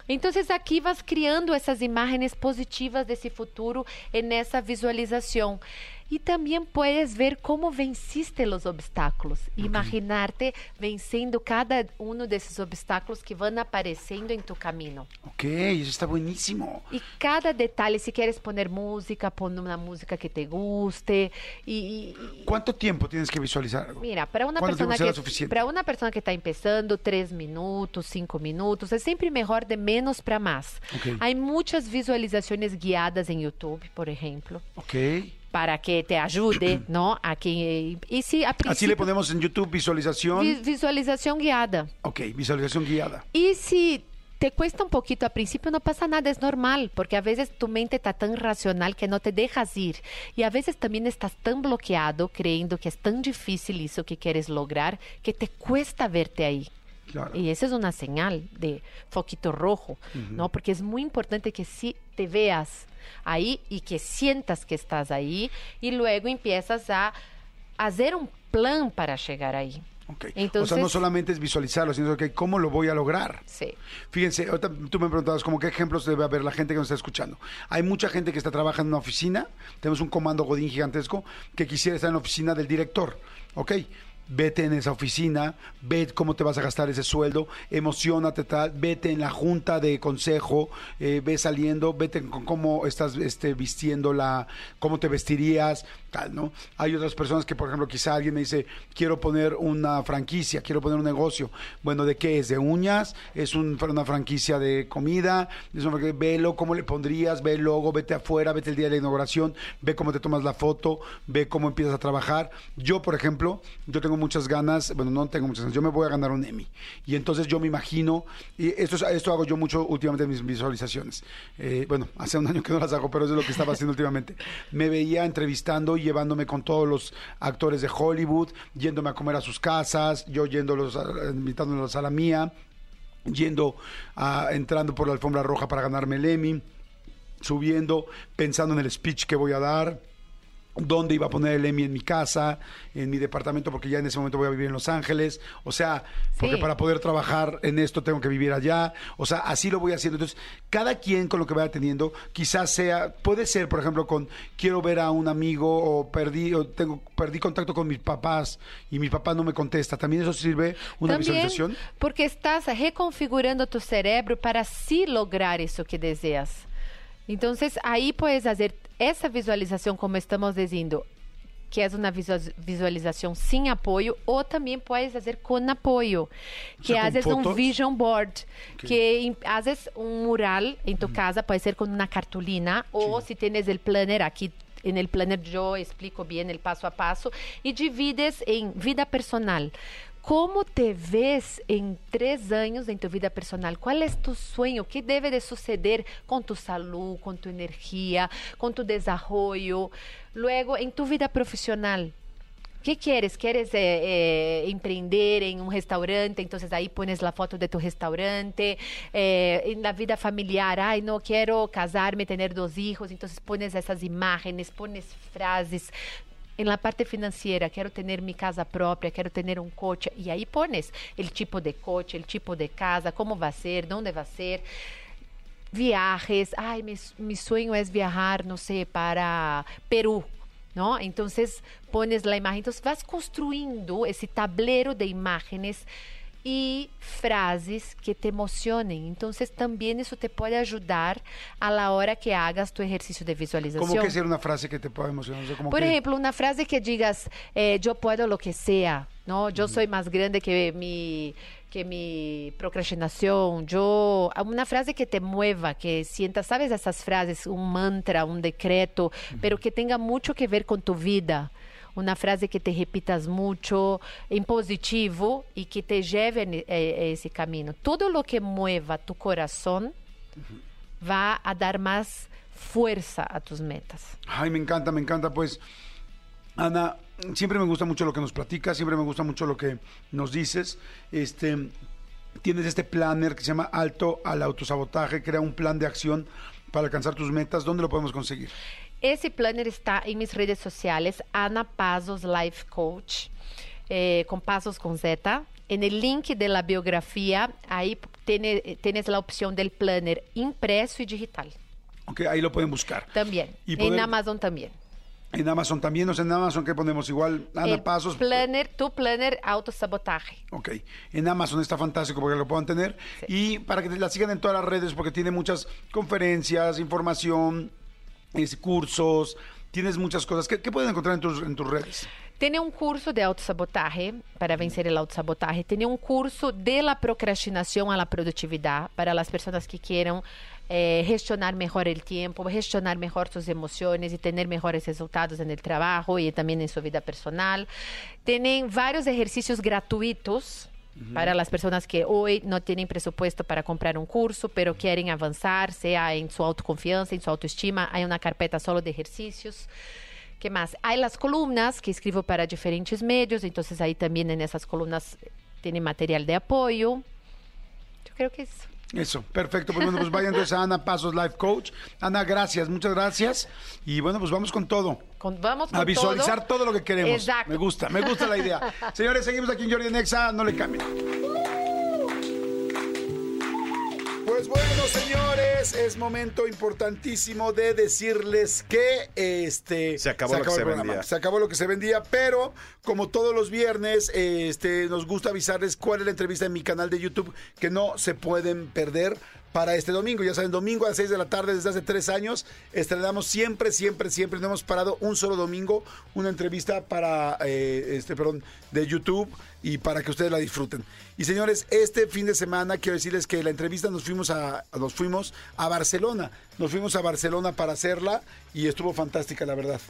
Entonces, aquí vas criando essas imágenes positivas desse futuro nessa visualização. E também puedes ver como venciste os obstáculos. Imaginarte vencendo cada um desses obstáculos que vão aparecendo em tu caminho. Ok, eso está buenísimo. E cada detalhe, se queres poner música, pon uma música que te guste. E, e- ¿Cuánto tiempo tienes que visualizar algo? Mira, para uma ¿Cuánto tiempo pessoa será que suficiente? para uma pessoa que está começando, três minutos, cinco minutos, é sempre melhor de menos para mais. Ok. Há muitas visualizações guiadas em YouTube, por exemplo, Ok. Para que te ajude, não? A que e se a Así princípio le ponemos en YouTube visualización. vi- visualização guiada. Ok, visualización guiada. E se te cuesta um pouquinho a princípio, não passa nada, é normal, porque a vezes tu mente está tão racional que não te deixas ir. E a vezes também estás tão bloqueado, creyendo que é tão difícil isso que queres lograr, que te cuesta verte aí. Claro. Y esa es una señal de foquito rojo, ¿no? Porque es muy importante que sí te veas ahí y que sientas que estás ahí y luego empiezas a hacer un plan para llegar ahí. Ok. o Entonces- sea, no solamente es visualizarlo, sino que cómo lo voy a lograr. Sí. Fíjense, ahorita tú me preguntabas como qué ejemplos debe haber la gente que nos está escuchando. Hay mucha gente que está trabajando en una oficina, tenemos un comando Godín gigantesco que quisiera estar en la oficina del director, ¿ok? Vete en esa oficina, ve cómo te vas a gastar ese sueldo, emocionate tal, vete en la junta de consejo, eh, ve saliendo, vete con cómo estás este, vistiendo la, cómo te vestirías, tal, ¿no? Hay otras personas que, por ejemplo, quizá alguien me dice, quiero poner una franquicia, quiero poner un negocio. Bueno, ¿de qué es? ¿De uñas? ¿Es un- una franquicia de comida? Es una franquicia- velo, ¿cómo le pondrías? Ve el logo, vete afuera, vete el día de la inauguración, ve cómo te tomas la foto, ve cómo empiezas a trabajar. Yo, por ejemplo, yo tengo muchas ganas, bueno, no tengo muchas ganas, yo me voy a ganar un Emmy. Y entonces yo me imagino, y esto, es- esto hago yo mucho últimamente en mis visualizaciones. Eh, bueno, hace un año que no las hago, pero eso es lo que estaba haciendo últimamente. Me veía entrevistando y llevándome con todos los actores de Hollywood, yéndome a comer a sus casas, yo yéndolos, invitándolos a la mía, yendo entrando por la alfombra roja para ganarme el Emmy, subiendo, pensando en el speech que voy a dar, dónde iba a poner el Emmy en mi casa, en mi departamento, porque ya en ese momento voy a vivir en Los Ángeles. O sea, porque Sí. para poder trabajar en esto tengo que vivir allá. O sea, así lo voy haciendo. Entonces, cada quien con lo que vaya teniendo, quizás sea, puede ser, por ejemplo, con quiero ver a un amigo o perdí, o tengo, perdí contacto con mis papás y mi papá no me contesta. ¿También eso sirve una También visualización? porque estás reconfigurando tu cerebro para sí lograr eso que deseas. Entonces, ahí puedes hacer esa visualización como estamos diciendo, que es una visua- visualización sin apoyo, o también puedes hacer con apoyo, que sea, con haces un fotos. vision board, que im- haces un mural en tu casa, puede ser con una cartulina, o si tienes el planner aquí. En el planner yo explico bien el paso a paso y divides en vida personal. ¿Cómo te ves en tres años en tu vida personal? ¿Cuál es tu sueño? ¿Qué debe de suceder con tu salud, con tu energía, con tu desarrollo? Luego, en tu vida profesional, ¿Qué quieres? ¿Quieres eh, eh, en un restaurante? Entonces ahí pones la foto de tu restaurante. Eh, vida familiar, ay, no quiero casarme, tener dos hijos. Entonces pones esas imágenes, pones frases. En la parte financiera, quiero tener mi casa propia, quiero tener un coche. Y ahí pones el tipo de coche, el tipo de casa, cómo va a ser, dónde va a ser viajes, ay, mi, mi sueño es viajar, no sé, para Perú, ¿no? Entonces pones la imagen, entonces vas construyendo ese tablero de imágenes y frases que te emocionen. Entonces también eso te puede ayudar a la hora que hagas tu ejercicio de visualización. ¿Cómo que ser una frase que te pueda emocionar? Como Por que- ejemplo, una frase que digas, eh, yo puedo lo que sea. ¿no? Yo soy más grande que mi, que mi procrastinación. Yo, una frase que te mueva, que sientas, ¿sabes? Esas frases, un mantra, un decreto, pero que tenga mucho que ver con tu vida. Una frase que te repitas mucho, en positivo, y que te lleve a, a ese camino. Todo lo que mueva tu corazón va a dar más fuerza a tus metas. Ay, me encanta, me encanta. Pues, Ana, siempre me gusta mucho lo que nos platicas, siempre me gusta mucho lo que nos dices. Este, tienes este planner que se llama Alto al Autosabotaje, crea un plan de acción para alcanzar tus metas. ¿Dónde lo podemos conseguir? Esse planner está em minhas redes sociais, Ana Pazos Life Coach, eh, com Pazos com Z. En el link de la biografía, ahí tiene- tienes la opción del planner impreso y digital. Ok, ahí lo pueden buscar. También. Y En Amazon también. En Amazon también, o sea, en Amazon que ponemos igual, Ana El Pasos. Planner, tu planner autosabotaje. Ok, en Amazon está fantástico porque lo puedan tener. Y para que la sigan en todas las redes, porque tiene muchas conferencias, información, es- cursos, tienes muchas cosas. ¿Qué, pueden encontrar en tus, en redes? Tiene um curso de autosabotaje para vencer o autosabotaje. Tem um curso de la procrastinação a la produtividade para as pessoas que queiram eh, gestionar melhor o tempo, gestionar melhor suas emoções e ter melhores resultados no trabalho e também em sua vida personal. Tem vários exercícios gratuitos para as pessoas que hoje não têm presupuesto para comprar um curso, pero querem avançar, seja em sua autoconfiança, em sua autoestima. Há uma carpeta solo de exercícios. ¿Qué más? Hay las columnas que escribo para diferentes medios, entonces ahí también en esas columnas tiene material de apoyo. Yo creo que eso. Eso, perfecto. Pues bueno, pues vayan entonces a Ana Pasos Life Coach. Ana, gracias, muchas gracias. Y bueno, pues vamos con todo. Con- vamos con A visualizar todo. todo. lo que queremos. Exacto. Me gusta, me gusta la idea. Señores, seguimos aquí en Jordi Nexa, no le cambien. Pues bueno, es momento importantísimo de decirles que este Se acabó lo que el se vendía. Se acabó lo que se vendía, pero como todos los viernes, este nos gusta avisarles cuál es la entrevista en mi canal de YouTube que no se pueden perder para este domingo. Ya saben, domingo a las 6 de la tarde desde hace tres años estrenamos siempre, siempre, siempre. No hemos parado un solo domingo una entrevista para eh, este, perdón, de YouTube y para que ustedes la disfruten. Y señores, este fin de semana quiero decirles que la entrevista nos fuimos a nos fuimos a Barcelona. Nos fuimos a Barcelona para hacerla y estuvo fantástica, la verdad.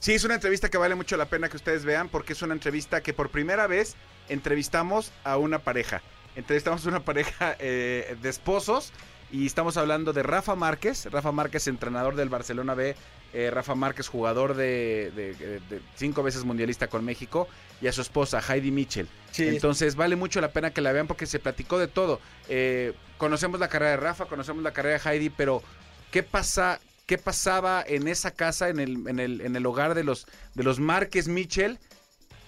Sí, es una entrevista que vale mucho la pena que ustedes vean porque es una entrevista que por primera vez entrevistamos a una pareja. Entrevistamos a una pareja eh, de esposos y estamos hablando de Rafa Márquez. Rafa Márquez, entrenador del Barcelona B. eh, Rafa Márquez, jugador de, de- de- de cinco veces mundialista con México. Y a su esposa, Heidi Mitchell. Sí. Entonces vale mucho la pena que la vean porque se platicó de todo. Eh, conocemos la carrera de Rafa, conocemos la carrera de Heidi, pero ¿qué pasa? ¿Qué pasaba en esa casa, en el, en el, en el hogar de los, de los Márquez Mitchell,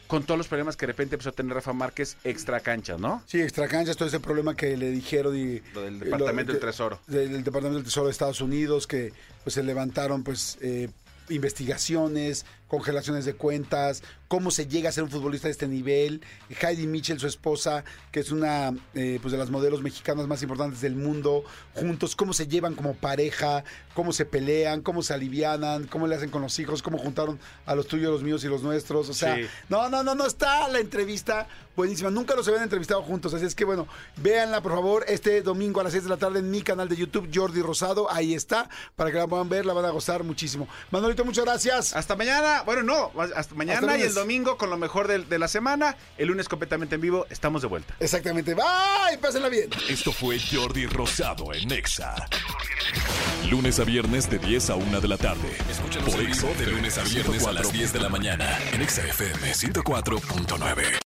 con todos los problemas que de repente empezó a tener Rafa Márquez extra cancha, ¿no? Sí, extra canchas, todo ese problema que le dijeron y Lo del Departamento del de- Tesoro. del, del Departamento del Tesoro de Estados Unidos que pues se levantaron pues eh, investigaciones, congelaciones de cuentas, cómo se llega a ser un futbolista de este nivel. Heidi Mitchell, su esposa, que es una eh, pues de las modelos mexicanas más importantes del mundo, juntos, cómo se llevan como pareja, cómo se pelean, cómo se alivianan, cómo le hacen con los hijos, cómo juntaron a los tuyos, los míos y los nuestros. O sea, Sí. no, no, no, no está la entrevista buenísima. Nunca los habían entrevistado juntos. Así es que bueno, véanla por favor este domingo a las 6 de la tarde en mi canal de YouTube, Jordi Rosado. Ahí está, para que la puedan ver, la van a gozar muchísimo. Manolito, muchas gracias. Hasta mañana, bueno, no, hasta mañana Hasta y el domingo con lo mejor de, de la semana. El lunes completamente en vivo, estamos de vuelta. Exactamente. Bye, pásenla bien. Esto fue Jordi Rosado en Nexa. Lunes a viernes de 10 a 1 de la tarde. Por eso de lunes a viernes a las 10 de la mañana en Nexa FM 104.9.